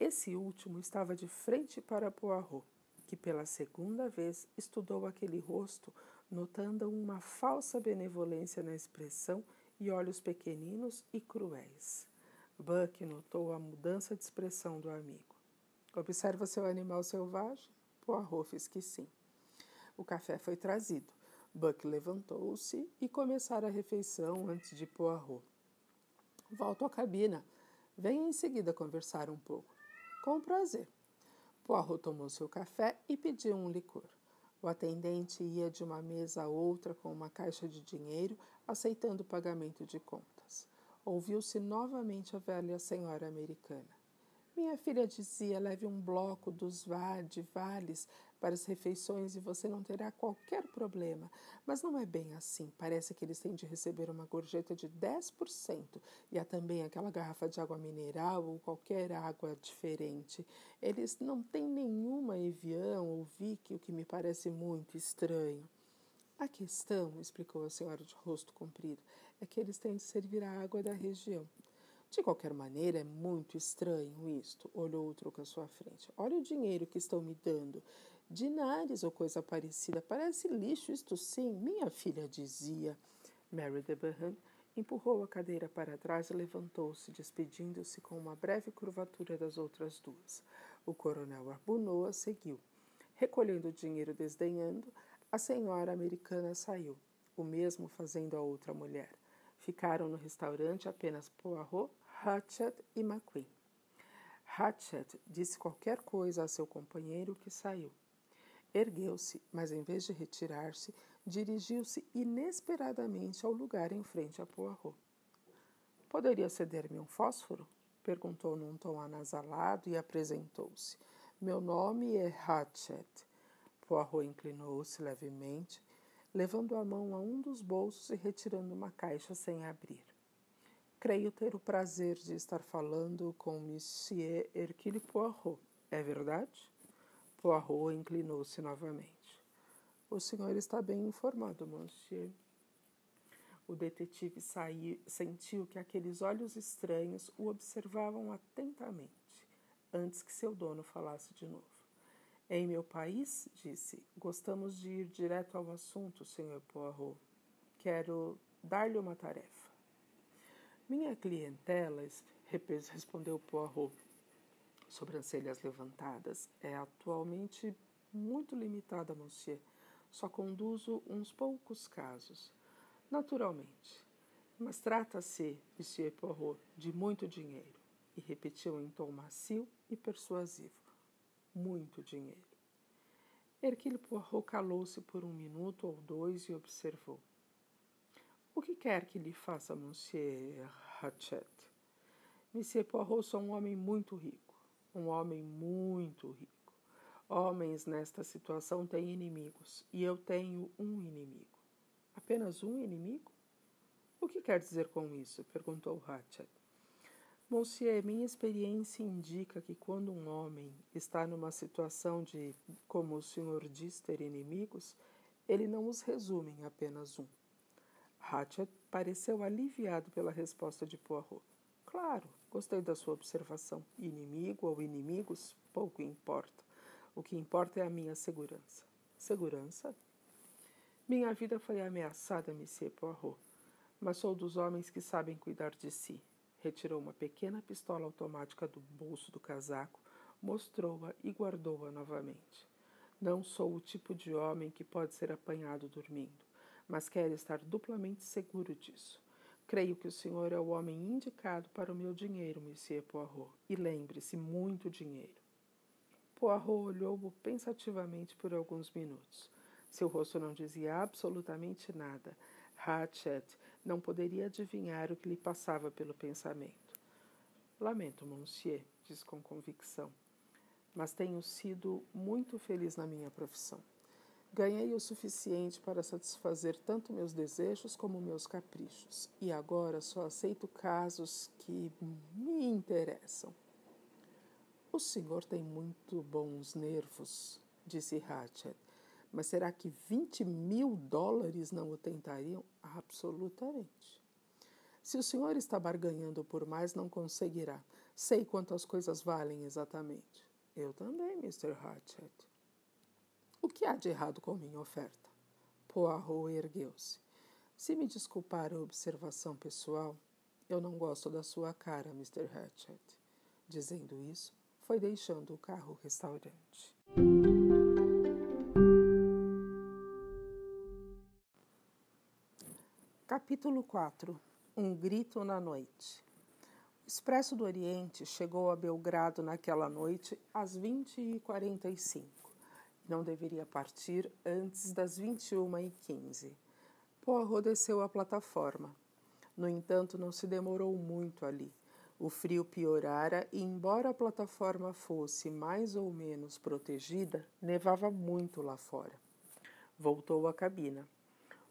Esse último estava de frente para Poirot, que pela segunda vez estudou aquele rosto, notando uma falsa benevolência na expressão e olhos pequeninos e cruéis. Buck notou a mudança de expressão do amigo. Observa seu animal selvagem? Poirot fez que sim. O café foi trazido. Buck levantou-se e começara a refeição antes de Poirot. Volto à cabina. Venha em seguida conversar um pouco. Com prazer. Poirot tomou seu café e pediu um licor. O atendente ia de uma mesa a outra com uma caixa de dinheiro, aceitando o pagamento de contas. Ouviu-se novamente a velha senhora americana. Minha filha dizia: leve um bloco dos de vales para as refeições e você não terá qualquer problema. Mas não é bem assim. Parece que eles têm de receber uma gorjeta de 10% e há também aquela garrafa de água mineral ou qualquer água diferente. Eles não têm nenhuma Evian ou Vick, o que me parece muito estranho. A questão, explicou a senhora de rosto comprido, é que eles têm de servir a água da região. De qualquer maneira, é muito estranho isto, olhou o truque à sua frente. Olha o dinheiro que estão me dando. Dinares ou coisa parecida. Parece lixo, isto sim, minha filha dizia. Mary Debenham empurrou a cadeira para trás e levantou-se, despedindo-se com uma breve curvatura das outras duas. O coronel Arbunnoa seguiu. Recolhendo o dinheiro desdenhando, a senhora americana saiu, o mesmo fazendo a outra mulher. Ficaram no restaurante apenas Poirot, Hatchet e McQueen. Hatchet disse qualquer coisa a seu companheiro que saiu. Ergueu-se, mas em vez de retirar-se, dirigiu-se inesperadamente ao lugar em frente a Poirot. Poderia ceder-me um fósforo? perguntou num tom anasalado e apresentou-se. Meu nome é Hatchet. Poirot inclinou-se levemente, levando a mão a um dos bolsos e retirando uma caixa sem abrir. Creio ter o prazer de estar falando com Monsieur Hercule Poirot. É verdade? Poirot inclinou-se novamente. O senhor está bem informado, monsieur. O detetive sentiu que aqueles olhos estranhos o observavam atentamente, antes que seu dono falasse de novo. Em meu país, disse, gostamos de ir direto ao assunto, senhor Poirot. Quero dar-lhe uma tarefa. Minha clientela, respondeu Poirot, sobrancelhas levantadas, é atualmente muito limitada, monsieur. Só conduzo uns poucos casos. Naturalmente. Mas trata-se, Monsieur Poirot, de muito dinheiro. E repetiu em tom macio e persuasivo. Muito dinheiro. Hercule Poirot calou-se por um minuto ou dois e observou. O que quer que lhe faça, Monsieur Hatchet? Monsieur Poirot, sou um homem muito rico. Um homem muito rico. Homens nesta situação têm inimigos, e eu tenho um inimigo. Apenas um inimigo? O que quer dizer com isso? perguntou Hatchet. Monsieur, minha experiência indica que quando um homem está numa situação de, como o senhor diz, ter inimigos, ele não os resume em apenas um. Hatchet pareceu aliviado pela resposta de Poirot. Claro, gostei da sua observação. Inimigo ou inimigos, pouco importa. O que importa é a minha segurança. Segurança? Minha vida foi ameaçada, Monsieur Poirot, mas sou dos homens que sabem cuidar de si. Retirou uma pequena pistola automática do bolso do casaco, mostrou-a e guardou-a novamente. Não sou o tipo de homem que pode ser apanhado dormindo, mas quero estar duplamente seguro disso. Creio que o senhor é o homem indicado para o meu dinheiro, Monsieur Poirot. E lembre-se, muito dinheiro. Poirot olhou-o pensativamente por alguns minutos. Seu rosto não dizia absolutamente nada. Hatchet não poderia adivinhar o que lhe passava pelo pensamento. Lamento, monsieur, disse com convicção, mas tenho sido muito feliz na minha profissão. Ganhei o suficiente para satisfazer tanto meus desejos como meus caprichos, e agora só aceito casos que me interessam. O senhor tem muito bons nervos, disse Hatchet. Mas será que 20 mil dólares não o tentariam? Absolutamente. Se o senhor está barganhando por mais, não conseguirá. Sei quantas coisas valem exatamente. Eu também, Mr. Hatchet. O que há de errado com minha oferta? Poirot ergueu-se. Se me desculpar a observação pessoal, eu não gosto da sua cara, Mr. Hatchet. Dizendo isso, foi deixando o carro-restaurante. Capítulo 4 Um grito na noite. O Expresso do Oriente chegou a Belgrado naquela noite às 20h45 e não deveria partir antes das 21h15. Poirot desceu a plataforma. No entanto, não se demorou muito ali. O frio piorara e, embora a plataforma fosse mais ou menos protegida, nevava muito lá fora. Voltou à cabina.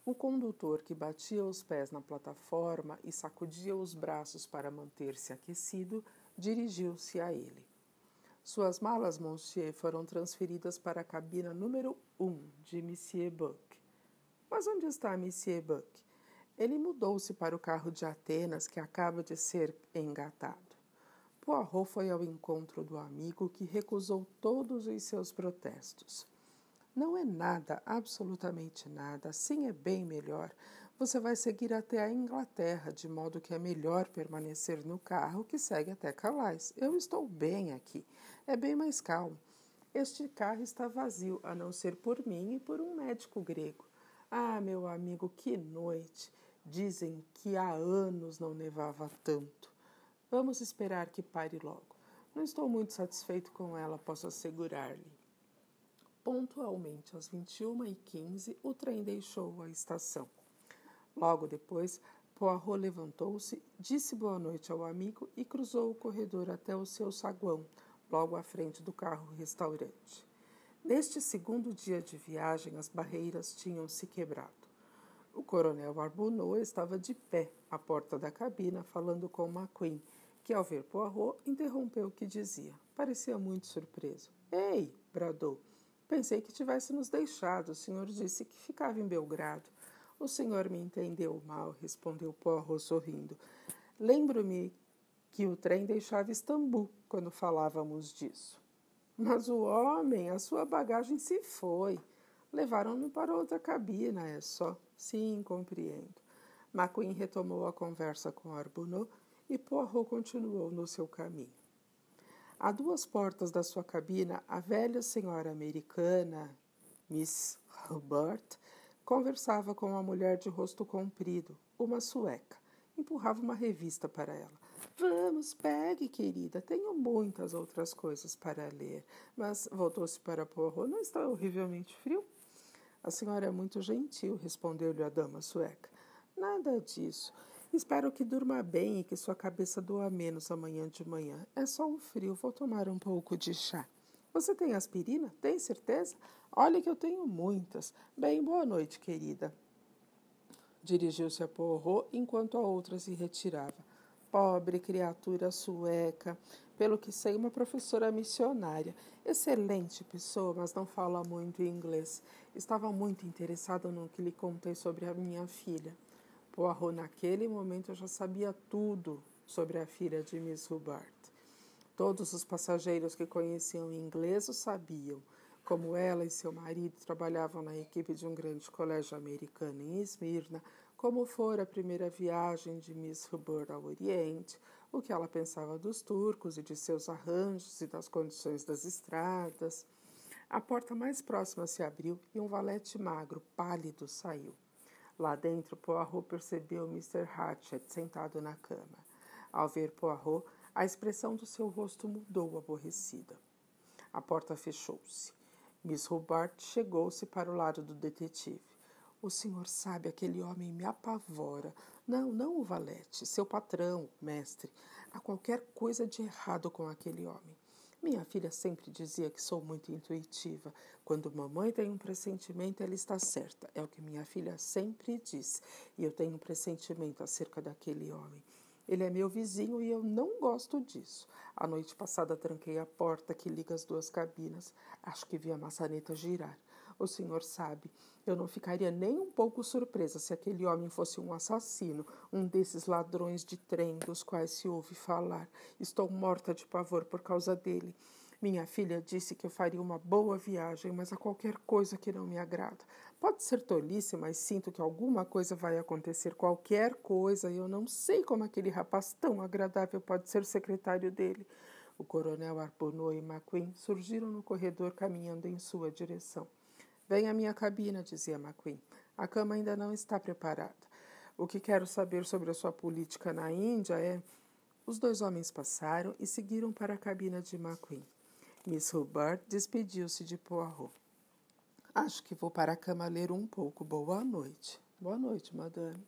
O condutor, que batia os pés na plataforma e sacudia os braços para manter-se aquecido, dirigiu-se a ele. Suas malas, monsieur, foram transferidas para a cabina número 1 um de Monsieur Buck. Mas onde está Monsieur Buck? Ele mudou-se para o carro de Atenas que acaba de ser engatado. Poirot foi ao encontro do amigo que recusou todos os seus protestos. Não é nada, absolutamente nada. Assim é bem melhor. Você vai seguir até a Inglaterra, de modo que é melhor permanecer no carro que segue até Calais. Eu estou bem aqui. É bem mais calmo. Este carro está vazio, a não ser por mim e por um médico grego. Ah, meu amigo, que noite! Dizem que há anos não nevava tanto. Vamos esperar que pare logo. Não estou muito satisfeito com ela, posso assegurar-lhe. Pontualmente às 21h15, o trem deixou a estação. Logo depois, Poirot levantou-se, disse boa noite ao amigo e cruzou o corredor até o seu saguão, logo à frente do carro-restaurante. Neste segundo dia de viagem, as barreiras tinham se quebrado. O coronel Arbunot estava de pé à porta da cabina, falando com McQueen, que, ao ver Poirot, interrompeu o que dizia. Parecia muito surpreso. Ei! bradou. Pensei que tivesse nos deixado. O senhor disse que ficava em Belgrado. O senhor me entendeu mal, respondeu Poirot sorrindo. Lembro-me que o trem deixava Istambul quando falávamos disso. Mas o homem, a sua bagagem se foi. Levaram-no para outra cabina, é só. Sim, compreendo. McQueen retomou a conversa com Arbunot e Poirot continuou no seu caminho. A duas portas da sua cabina, a velha senhora americana, Miss Hubert, Conversava com uma mulher de rosto comprido, uma sueca. Empurrava uma revista para ela. Vamos, pegue, querida. Tenho muitas outras coisas para ler. Mas voltou-se para Poirot. Não está horrivelmente frio? A senhora é muito gentil, respondeu-lhe a dama sueca. Nada disso. Espero que durma bem e que sua cabeça doa menos amanhã de manhã. É só um frio. Vou tomar um pouco de chá. Você tem aspirina? Tem certeza? Olha que eu tenho muitas. Bem, boa noite, querida. Dirigiu-se a Poirot enquanto a outra se retirava. Pobre criatura sueca, pelo que sei, uma professora missionária. Excelente pessoa, mas não fala muito inglês. Estava muito interessada no que lhe contei sobre a minha filha. Poirot, naquele momento, já sabia tudo sobre a filha de Miss Hubbard. Todos os passageiros que conheciam inglês o sabiam. Como ela e seu marido trabalhavam na equipe de um grande colégio americano em Esmirna, como fora a primeira viagem de Miss Hubbard ao Oriente, o que ela pensava dos turcos e de seus arranjos e das condições das estradas. A porta mais próxima se abriu e um valete magro, pálido, saiu. Lá dentro, Poirot percebeu Mr. Hatchett sentado na cama. Ao ver Poirot, a expressão do seu rosto mudou aborrecida. A porta fechou-se. Miss Hubbard chegou-se para o lado do detetive. O senhor sabe, aquele homem me apavora. Não, não o valete, seu patrão, mestre. Há qualquer coisa de errado com aquele homem. Minha filha sempre dizia que sou muito intuitiva. Quando mamãe tem um pressentimento, ela está certa. É o que minha filha sempre diz. E eu tenho um pressentimento acerca daquele homem. Ele é meu vizinho e eu não gosto disso. A noite passada tranquei a porta que liga as duas cabinas. Acho que vi a maçaneta girar. O senhor sabe, eu não ficaria nem um pouco surpresa se aquele homem fosse um assassino, um desses ladrões de trem dos quais se ouve falar. Estou morta de pavor por causa dele. Minha filha disse que eu faria uma boa viagem, mas há qualquer coisa que não me agrada. Pode ser tolice, mas sinto que alguma coisa vai acontecer, qualquer coisa, e eu não sei como aquele rapaz tão agradável pode ser secretário dele. O coronel Arbonneau e McQueen surgiram no corredor caminhando em sua direção. Venha à minha cabina, dizia McQueen. A cama ainda não está preparada. O que quero saber sobre a sua política na Índia é. Os dois homens passaram e seguiram para a cabina de McQueen. Miss Hubbard despediu-se de Poirot. Acho que vou para a cama ler um pouco. Boa noite. Boa noite, madame.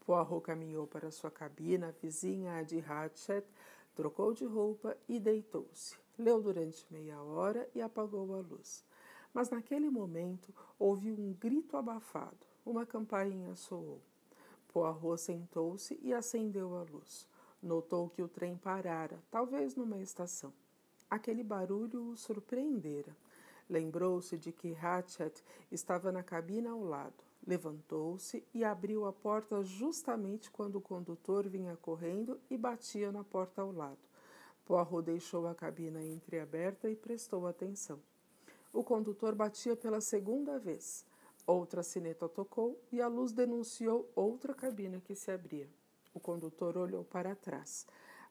Poirot caminhou para sua cabina, vizinha de Hatchet, trocou de roupa e deitou-se. Leu durante meia hora e apagou a luz. Mas naquele momento ouviu um grito abafado. Uma campainha soou. Poirot sentou-se e acendeu a luz. Notou que o trem parara, talvez numa estação. Aquele barulho o surpreendera. Lembrou-se de que Hatchet estava na cabina ao lado. Levantou-se e abriu a porta justamente quando o condutor vinha correndo e batia na porta ao lado. Poirot deixou a cabina entreaberta e prestou atenção. O condutor batia pela segunda vez. Outra sineta tocou e a luz denunciou outra cabina que se abria. O condutor olhou para trás.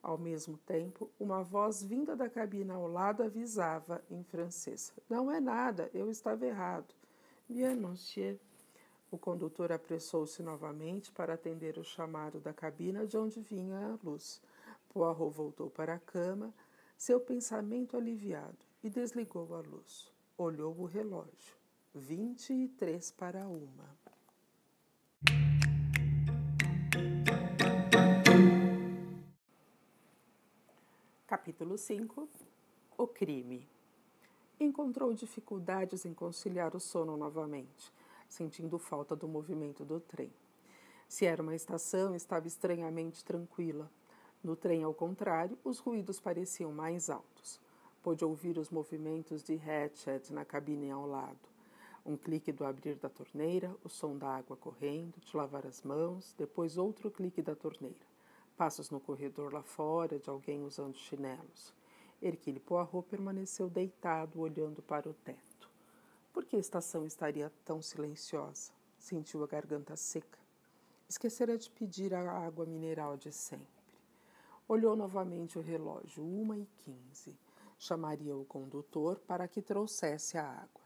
Ao mesmo tempo, uma voz vinda da cabina ao lado avisava, em francês: Não é nada, eu estava errado. Bien, monsieur. O condutor apressou-se novamente para atender o chamado da cabina de onde vinha a luz. Poirot voltou para a cama, Seu pensamento aliviado e desligou a luz. Olhou o relógio. Vinte e três para uma. Capítulo 5 O crime. Encontrou dificuldades em conciliar o sono novamente, sentindo falta do movimento do trem. Se era uma estação, estava estranhamente tranquila. No trem, ao contrário, os ruídos pareciam mais altos. Pôde ouvir os movimentos de Hatchet na cabine ao lado. Um clique do abrir da torneira, o som da água correndo, de lavar as mãos, depois outro clique da torneira. Passos no corredor lá fora, de alguém usando chinelos. Hercule Poirot permaneceu deitado, olhando para o teto. Por que a estação estaria tão silenciosa? Sentiu a garganta seca. Esquecera de pedir a água mineral de sempre. Olhou novamente o relógio, uma e quinze. Chamaria o condutor para que trouxesse a água.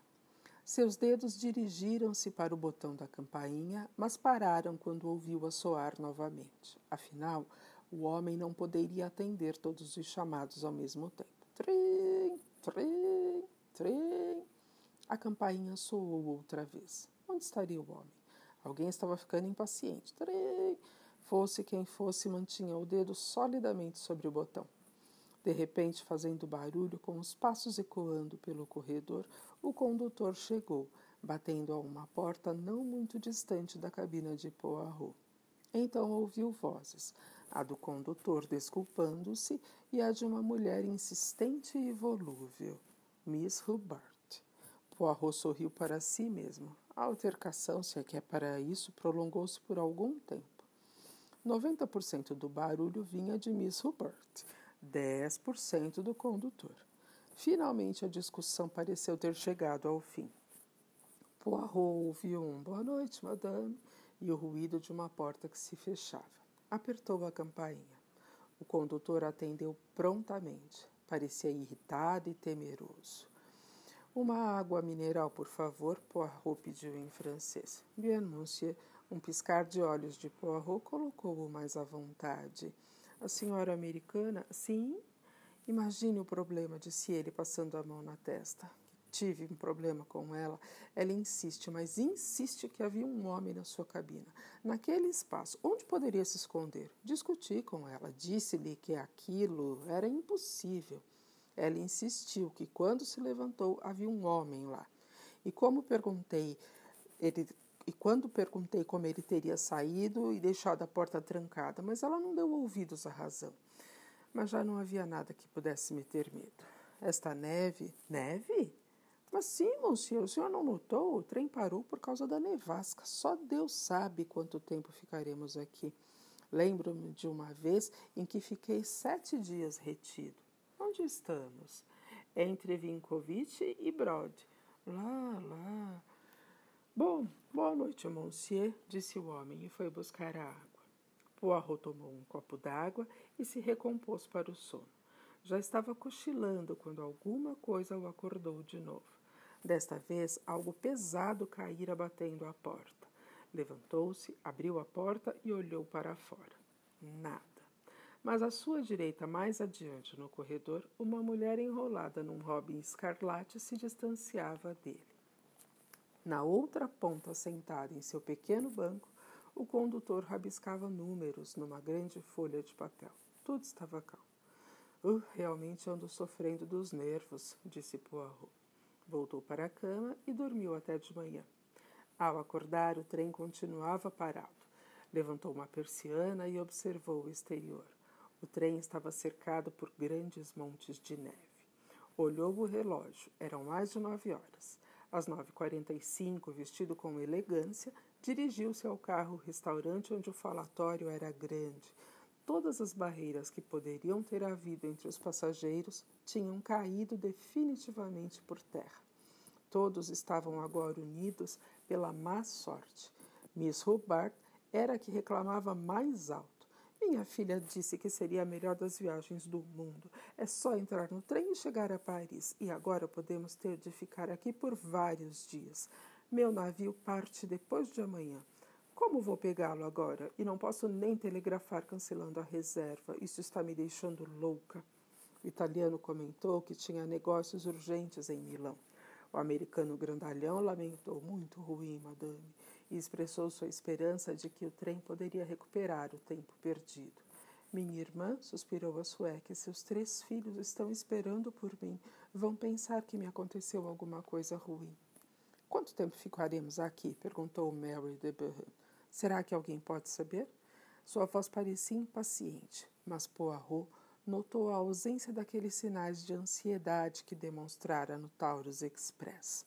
Seus dedos dirigiram-se para o botão da campainha, mas pararam quando ouviu-a soar novamente. Afinal, o homem não poderia atender todos os chamados ao mesmo tempo. Trem, trem, trem. A campainha soou outra vez. Onde estaria o homem? Alguém estava ficando impaciente. Trem. Fosse quem fosse, mantinha o dedo solidamente sobre o botão. De repente, fazendo barulho, com os passos ecoando pelo corredor, o condutor chegou, batendo a uma porta não muito distante da cabina de Poirot. Então ouviu vozes, a do condutor desculpando-se e a de uma mulher insistente e volúvel, Miss Hubbard. Poirot sorriu para si mesmo. A altercação, se é que é para isso, prolongou-se por algum tempo. 90% do barulho vinha de Miss Hubbard 10% do condutor. Finalmente a discussão pareceu ter chegado ao fim. Poirot ouviu um boa noite, madame, e o ruído de uma porta que se fechava. Apertou a campainha. O condutor atendeu prontamente. Parecia irritado e temeroso. Uma água mineral, por favor, Poirot pediu em francês. Bien, monsieur. Um piscar de olhos de Poirot colocou-o mais à vontade. A senhora americana? Sim. Imagine o problema, disse ele, passando a mão na testa. Tive um problema com ela. Ela insiste, mas insiste que havia um homem na sua cabina. Naquele espaço, onde poderia se esconder? Discuti com ela. Disse-lhe que aquilo era impossível. Ela insistiu que quando se levantou havia um homem lá. E como perguntei, ele e quando perguntei como ele teria saído e deixado a porta trancada, mas ela não deu ouvidos à razão. Mas já não havia nada que pudesse me ter medo. Esta neve. Neve? Mas sim, monsieur, o senhor não notou? O trem parou por causa da nevasca. Só Deus sabe quanto tempo ficaremos aqui. Lembro-me de uma vez em que fiquei sete dias retido. Onde estamos? Entre Vinkovich e Brod. Lá, lá. Bom, boa noite, monsieur, disse o homem e foi buscar a água. Poirot tomou um copo d'água e se recompôs para o sono. Já estava cochilando quando alguma coisa o acordou de novo. Desta vez, algo pesado caíra batendo à porta. Levantou-se, abriu a porta e olhou para fora. Nada. Mas à sua direita, mais adiante no corredor, uma mulher enrolada num robin escarlate se distanciava dele. Na outra ponta, sentado em seu pequeno banco, o condutor rabiscava números numa grande folha de papel. Tudo estava calmo. Uh, realmente ando sofrendo dos nervos, disse Poirot. Voltou para a cama e dormiu até de manhã. Ao acordar, o trem continuava parado. Levantou uma persiana e observou o exterior. O trem estava cercado por grandes montes de neve. Olhou o relógio. Eram mais de nove horas. Às 9h45, vestido com elegância, dirigiu-se ao carro-restaurante onde o falatório era grande. Todas as barreiras que poderiam ter havido entre os passageiros tinham caído definitivamente por terra. Todos estavam agora unidos pela má sorte. Miss Hubbard era a que reclamava mais alto. Minha filha disse que seria a melhor das viagens do mundo. É só entrar no trem e chegar a Paris. E agora podemos ter de ficar aqui por vários dias. Meu navio parte depois de amanhã. Como vou pegá-lo agora? E não posso nem telegrafar cancelando a reserva. Isso está me deixando louca. O italiano comentou que tinha negócios urgentes em Milão. O americano grandalhão lamentou muito ruim, madame, e expressou sua esperança de que o trem poderia recuperar o tempo perdido. Minha irmã, suspirou a sueca, seus três filhos estão esperando por mim. Vão pensar que me aconteceu alguma coisa ruim. Quanto tempo ficaremos aqui? perguntou Mary de Burhan. Será que alguém pode saber? Sua voz parecia impaciente, mas Poirot notou a ausência daqueles sinais de ansiedade que demonstrara no Taurus Express.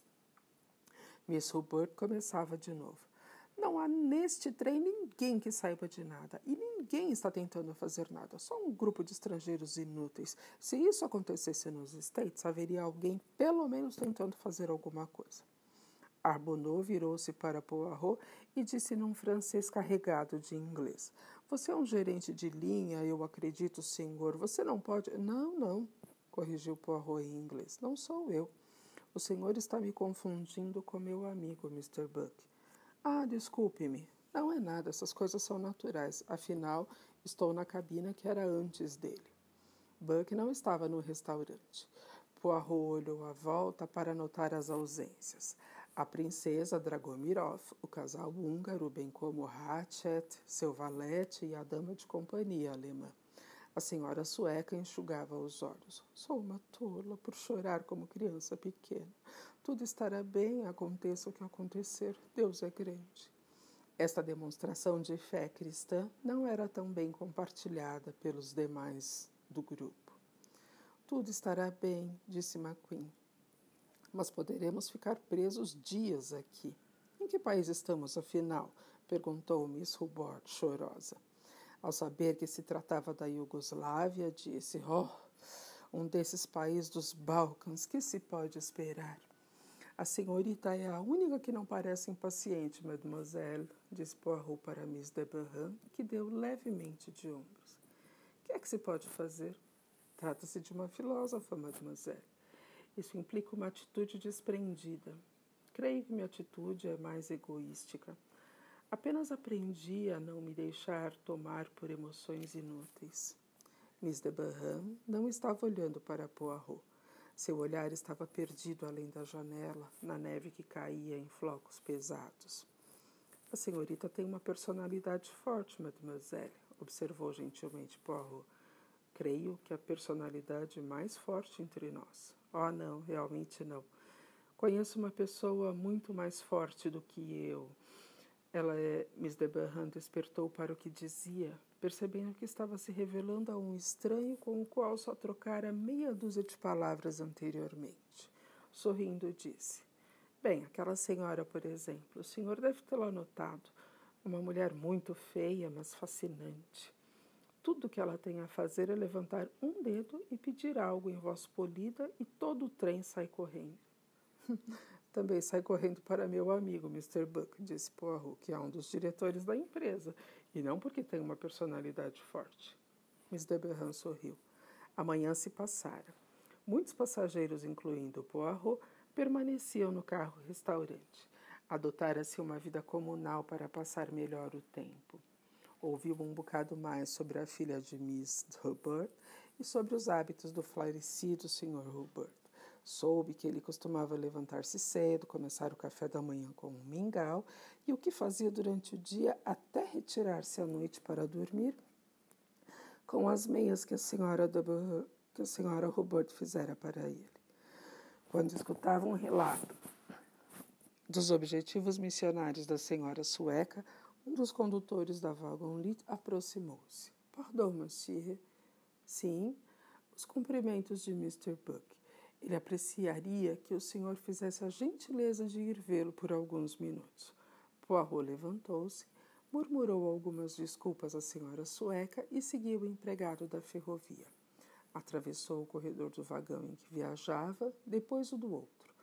Miss Hubbard começava de novo. Não há neste trem ninguém que saiba de nada e ninguém está tentando fazer nada, só um grupo de estrangeiros inúteis. Se isso acontecesse nos States, haveria alguém pelo menos tentando fazer alguma coisa. Arbonneau virou-se para Poirot e disse num francês carregado de inglês: Você é um gerente de linha, eu acredito, senhor. Você não pode. Não, não, corrigiu Poirot em inglês. Não sou eu. O senhor está me confundindo com meu amigo, Mr. Buck. Ah, desculpe-me. Não é nada, essas coisas são naturais. Afinal, estou na cabina que era antes dele. Buck não estava no restaurante. Poirot olhou à volta para notar as ausências a princesa Dragomirov, o casal húngaro, bem como Hatchet, seu valete e a dama de companhia alemã. A senhora sueca enxugava os olhos. Sou uma tola por chorar como criança pequena. Tudo estará bem, aconteça o que acontecer. Deus é grande. Esta demonstração de fé cristã não era tão bem compartilhada pelos demais do grupo. Tudo estará bem, disse McQueen mas poderemos ficar presos dias aqui. Em que país estamos, afinal? perguntou Miss Hubbard, chorosa. Ao saber que se tratava da Iugoslávia, disse: Oh, um desses países dos Balcãs, que se pode esperar? A senhorita é a única que não parece impaciente, mademoiselle, disse Poirot para Miss de Berrin, que deu levemente de ombros. O que é que se pode fazer? Trata-se de uma filósofa, mademoiselle. Isso implica uma atitude desprendida. Creio que minha atitude é mais egoística. Apenas aprendi a não me deixar tomar por emoções inúteis. Miss de Barham não estava olhando para Poirot. Seu olhar estava perdido além da janela, na neve que caía em flocos pesados. A senhorita tem uma personalidade forte, mademoiselle, observou gentilmente Poirot. Creio que a personalidade mais forte entre nós. Oh, não, realmente não. Conheço uma pessoa muito mais forte do que eu. Ela é. Miss de Berran despertou para o que dizia, percebendo que estava se revelando a um estranho com o qual só trocara meia dúzia de palavras anteriormente. Sorrindo, disse: Bem, aquela senhora, por exemplo, o senhor deve tê-la notado. Uma mulher muito feia, mas fascinante. Tudo que ela tem a fazer é levantar um dedo e pedir algo em voz polida e todo o trem sai correndo. Também sai correndo para meu amigo, Mr. Buck, disse Poirot, que é um dos diretores da empresa, e não porque tem uma personalidade forte. Miss Deberran sorriu. Amanhã se passara. Muitos passageiros, incluindo Poirot, permaneciam no carro-restaurante. Adotara-se uma vida comunal para passar melhor o tempo ouviu um bocado mais sobre a filha de Miss Hubbard e sobre os hábitos do falecido Sr. Hubbard. Soube que ele costumava levantar-se cedo, começar o café da manhã com um mingau e o que fazia durante o dia até retirar-se à noite para dormir com as meias que a senhora, que a senhora Hubbard fizera para ele. Quando escutava um relato dos objetivos missionários da senhora sueca, um dos condutores da Wagon-Lit aproximou-se. Pardon, monsieur. Sim, os cumprimentos de Mr. Buck. Ele apreciaria que o senhor fizesse a gentileza de ir vê-lo por alguns minutos. Poirot levantou-se, murmurou algumas desculpas à senhora sueca e seguiu o empregado da ferrovia. Atravessou o corredor do vagão em que viajava, depois o do outro.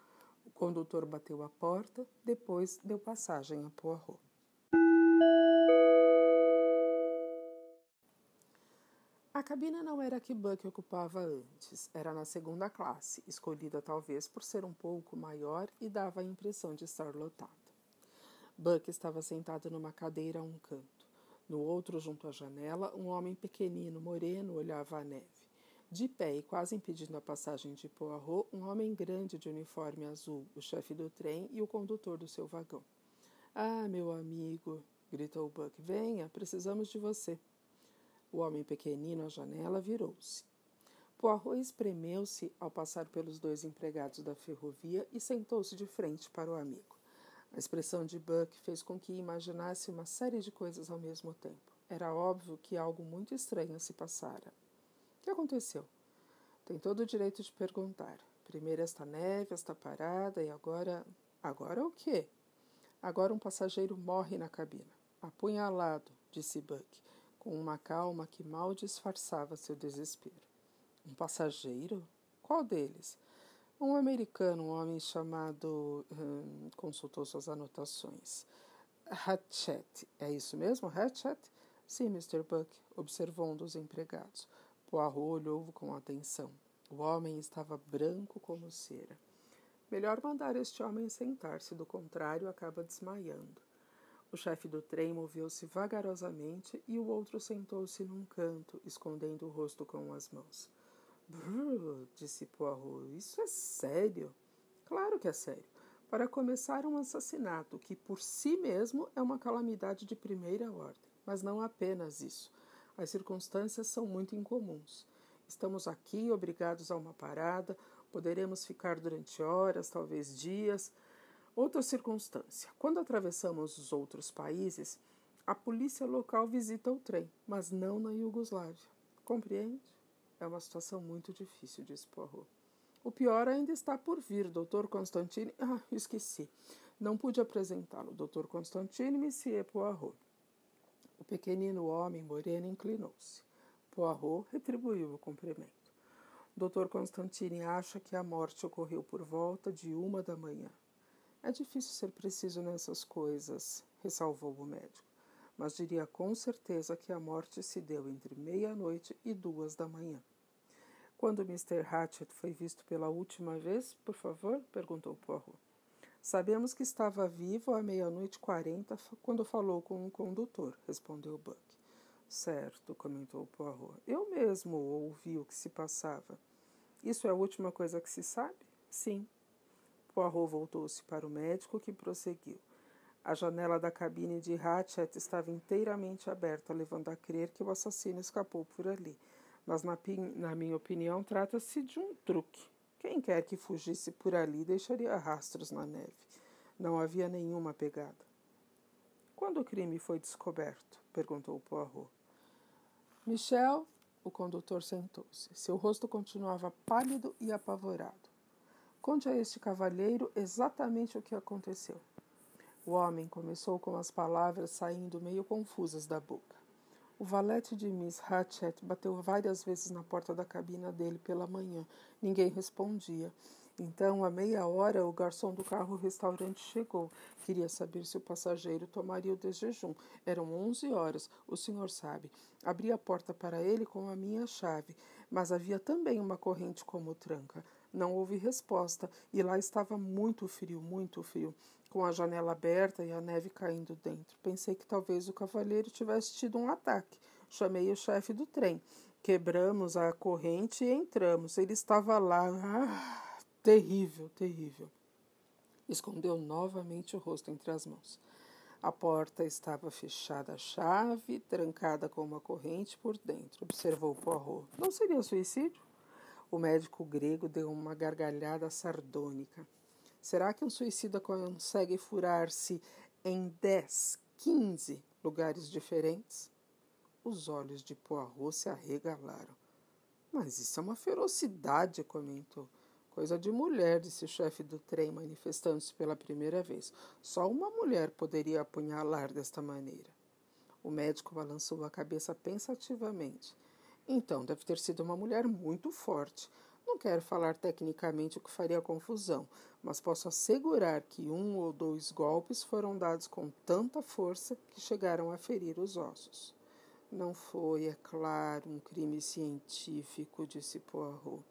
O condutor bateu a porta, depois deu passagem a Poirot. A cabina não era a que Buck ocupava antes, era na segunda classe, escolhida talvez por ser um pouco maior e dava a impressão de estar lotada. Buck estava sentado numa cadeira a um canto. No outro, junto à janela, um homem pequenino, moreno, olhava a neve. De pé e quase impedindo a passagem de Poirot, um homem grande de uniforme azul, o chefe do trem e o condutor do seu vagão. Ah, meu amigo, gritou Buck, venha, precisamos de você. O homem pequenino à janela virou-se. Poirot espremeu-se ao passar pelos dois empregados da ferrovia e sentou-se de frente para o amigo. A expressão de Buck fez com que imaginasse uma série de coisas ao mesmo tempo. Era óbvio que algo muito estranho se passara. O que aconteceu? Tem todo o direito de perguntar. Primeiro esta neve, esta parada, e agora. Agora o quê? Agora um passageiro morre na cabina. Apunhalado, disse Buck, com uma calma que mal disfarçava seu desespero. Um passageiro? Qual deles? Um americano, um homem chamado. Hum, consultou suas anotações. Hatchet. É isso mesmo, Hatchet? Sim, Mr. Buck, observou um dos empregados. Poirot olhou com atenção. O homem estava branco como cera. Melhor mandar este homem sentar-se, do contrário, acaba desmaiando. O chefe do trem moveu-se vagarosamente e o outro sentou-se num canto, escondendo o rosto com as mãos. Brrr, disse Poirot, isso é sério? Claro que é sério. Para começar, um assassinato, que por si mesmo é uma calamidade de primeira ordem. Mas não apenas isso. As circunstâncias são muito incomuns. Estamos aqui obrigados a uma parada, poderemos ficar durante horas, talvez dias. Outra circunstância: quando atravessamos os outros países, a polícia local visita o trem, mas não na Iugoslávia. Compreende? É uma situação muito difícil, disse Poirot. O pior ainda está por vir, doutor Constantine. Ah, esqueci. Não pude apresentá-lo, doutor Constantine Monsieur Poirot. O pequenino homem moreno inclinou-se. Poirot retribuiu o cumprimento. Dr. Constantine acha que a morte ocorreu por volta de uma da manhã. É difícil ser preciso nessas coisas, ressalvou o médico, mas diria com certeza que a morte se deu entre meia-noite e duas da manhã. Quando Mr. Hatchett foi visto pela última vez, por favor? perguntou Poirot. Sabemos que estava vivo à meia-noite quarenta quando falou com o condutor, respondeu Buck. Certo, comentou Poirot. Eu mesmo ouvi o que se passava. Isso é a última coisa que se sabe? Sim. Poirot voltou-se para o médico, que prosseguiu. A janela da cabine de Hatchet estava inteiramente aberta, levando a crer que o assassino escapou por ali. Mas, na, na minha opinião, trata-se de um truque. Quem quer que fugisse por ali deixaria rastros na neve. Não havia nenhuma pegada. Quando o crime foi descoberto? perguntou Poirot. Michel, o condutor sentou-se. Seu rosto continuava pálido e apavorado. Conte a este cavalheiro exatamente o que aconteceu. O homem começou com as palavras saindo meio confusas da boca. O valete de Miss Hatchett bateu várias vezes na porta da cabina dele pela manhã. Ninguém respondia. Então, à meia hora, o garçom do carro-restaurante chegou. Queria saber se o passageiro tomaria o desjejum. Eram onze horas, o senhor sabe. Abri a porta para ele com a minha chave, mas havia também uma corrente como tranca. Não houve resposta e lá estava muito frio, muito frio com a janela aberta e a neve caindo dentro. Pensei que talvez o cavalheiro tivesse tido um ataque. Chamei o chefe do trem. Quebramos a corrente e entramos. Ele estava lá. Ah, terrível, terrível. Escondeu novamente o rosto entre as mãos. A porta estava fechada à chave, trancada com uma corrente por dentro, observou Poirot. Não seria suicídio? O médico grego deu uma gargalhada sardônica. Será que um suicida consegue furar-se em 10, 15 lugares diferentes? Os olhos de Poirot se arregalaram. Mas isso é uma ferocidade, comentou. Coisa de mulher, disse o chefe do trem, manifestando-se pela primeira vez. Só uma mulher poderia apunhalar desta maneira. O médico balançou a cabeça pensativamente. Então, deve ter sido uma mulher muito forte. Não quero falar tecnicamente o que faria confusão, mas posso assegurar que um ou dois golpes foram dados com tanta força que chegaram a ferir os ossos. Não foi, é claro, um crime científico, disse Poirot.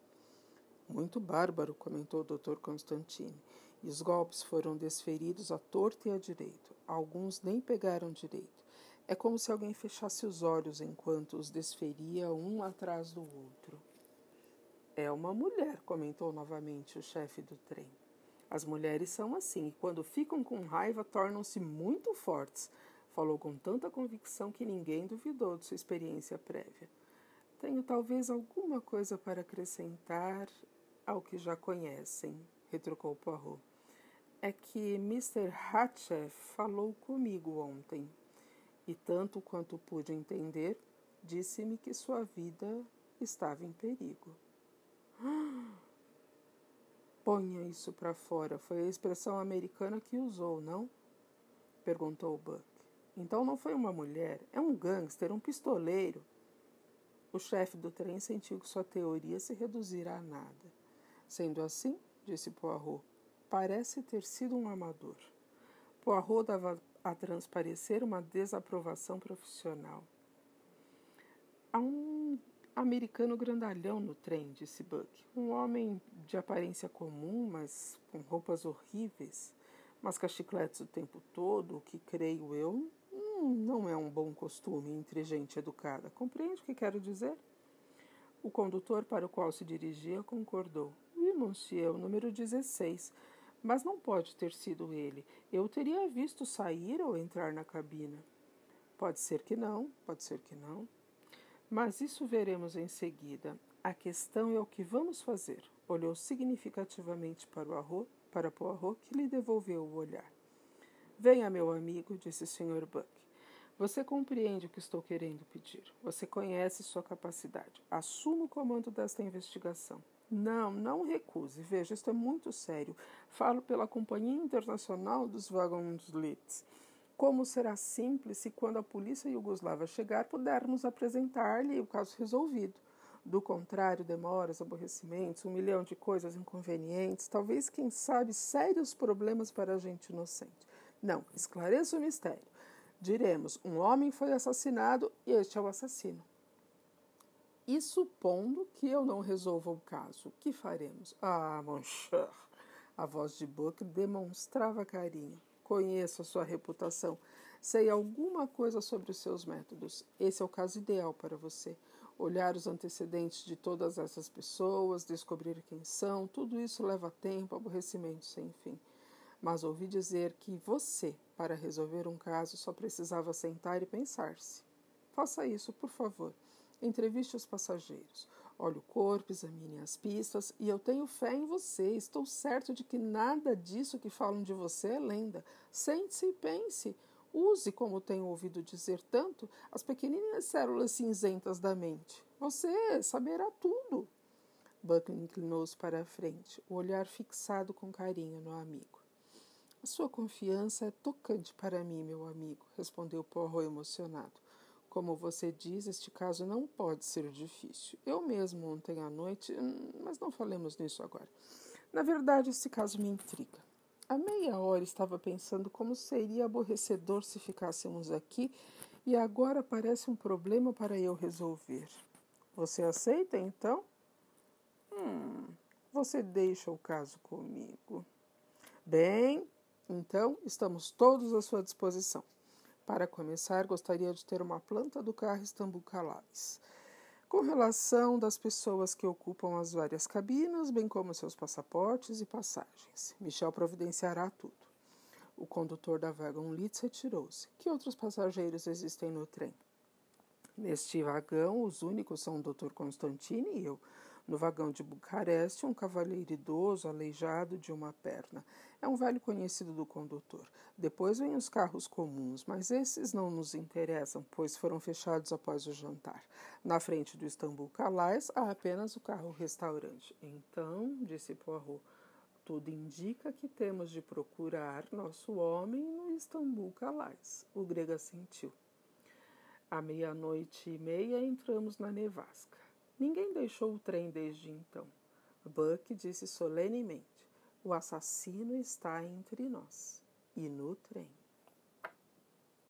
Muito bárbaro, comentou o Dr. Constantine. E os golpes foram desferidos à torta e à direito. Alguns nem pegaram direito. É como se alguém fechasse os olhos enquanto os desferia um atrás do outro. É uma mulher, comentou novamente o chefe do trem. As mulheres são assim, e quando ficam com raiva tornam-se muito fortes. Falou com tanta convicção que ninguém duvidou de sua experiência prévia. Tenho talvez alguma coisa para acrescentar ao que já conhecem, retrucou Poirot. É que Mr. Hatchef falou comigo ontem, e tanto quanto pude entender, disse-me que sua vida estava em perigo. Ponha isso para fora. Foi a expressão americana que usou, não? Perguntou Buck. Então não foi uma mulher, é um gangster, um pistoleiro. O chefe do trem sentiu que sua teoria se reduzirá a nada. Sendo assim, disse Poirot, parece ter sido um amador. Poirot dava a transparecer uma desaprovação profissional. Há um americano grandalhão no trem, disse Buck. Um homem de aparência comum, mas com roupas horríveis, masca chicletes o tempo todo, o que creio eu hum, não é um bom costume entre gente educada. Compreende o que quero dizer? O condutor para o qual se dirigia concordou. Oui, monsieur, o número 16. Mas não pode ter sido ele. Eu teria visto sair ou entrar na cabina. Pode ser que não, pode ser que não. Mas isso veremos em seguida. A questão é o que vamos fazer. Olhou significativamente para o arro, para Poirot, que lhe devolveu o olhar. Venha, meu amigo, disse o Sr. Buck. Você compreende o que estou querendo pedir. Você conhece sua capacidade. Assuma o comando desta investigação. Não, não recuse. Veja, isto é muito sério. Falo pela Companhia Internacional dos Wagons Litz. Como será simples se, quando a polícia iugoslava chegar, pudermos apresentar-lhe o caso resolvido. Do contrário, demoras, aborrecimentos, um milhão de coisas inconvenientes, talvez, quem sabe, sérios problemas para a gente inocente. Não, esclareça o mistério. Diremos: um homem foi assassinado e este é o assassino. E supondo que eu não resolva o caso, que faremos? Ah, mon cher. A voz de Buck demonstrava carinho. Conheço a sua reputação. Sei alguma coisa sobre os seus métodos. Esse é o caso ideal para você. Olhar os antecedentes de todas essas pessoas, descobrir quem são, tudo isso leva tempo, aborrecimento sem fim. Mas ouvi dizer que você, para resolver um caso, só precisava sentar e pensar-se. Faça isso, por favor. Entreviste os passageiros. Olhe o corpo, examine as pistas e eu tenho fé em você. Estou certo de que nada disso que falam de você é lenda. Sente-se e pense. Use, como tenho ouvido dizer tanto, as pequeninas células cinzentas da mente. Você saberá tudo. Buckley inclinou-se para a frente, o olhar fixado com carinho no amigo. A sua confiança é tocante para mim, meu amigo, respondeu Porro emocionado. Como você diz, este caso não pode ser difícil. Eu mesmo ontem à noite, hum, mas não falemos nisso agora. Na verdade, esse caso me intriga. Há meia hora estava pensando como seria aborrecedor se ficássemos aqui e agora parece um problema para eu resolver. Você aceita então? Hum, você deixa o caso comigo. Bem, então estamos todos à sua disposição. Para começar, gostaria de ter uma planta do carro Istambul Calais, com relação das pessoas que ocupam as várias cabinas, bem como seus passaportes e passagens. Michel providenciará tudo. O condutor da Wagon Litz retirou-se. Que outros passageiros existem no trem? Neste vagão, os únicos são o Dr. Constantine e eu. No vagão de Bucareste, um cavalheiro idoso, aleijado de uma perna. É um velho conhecido do condutor. Depois vêm os carros comuns, mas esses não nos interessam, pois foram fechados após o jantar. Na frente do Istambul Calais há apenas o carro-restaurante. Então, disse Poirot, tudo indica que temos de procurar nosso homem no Istambul Calais. O grego assentiu. À meia-noite e meia entramos na nevasca. Ninguém deixou o trem desde então. Buck disse solenemente: O assassino está entre nós e no trem.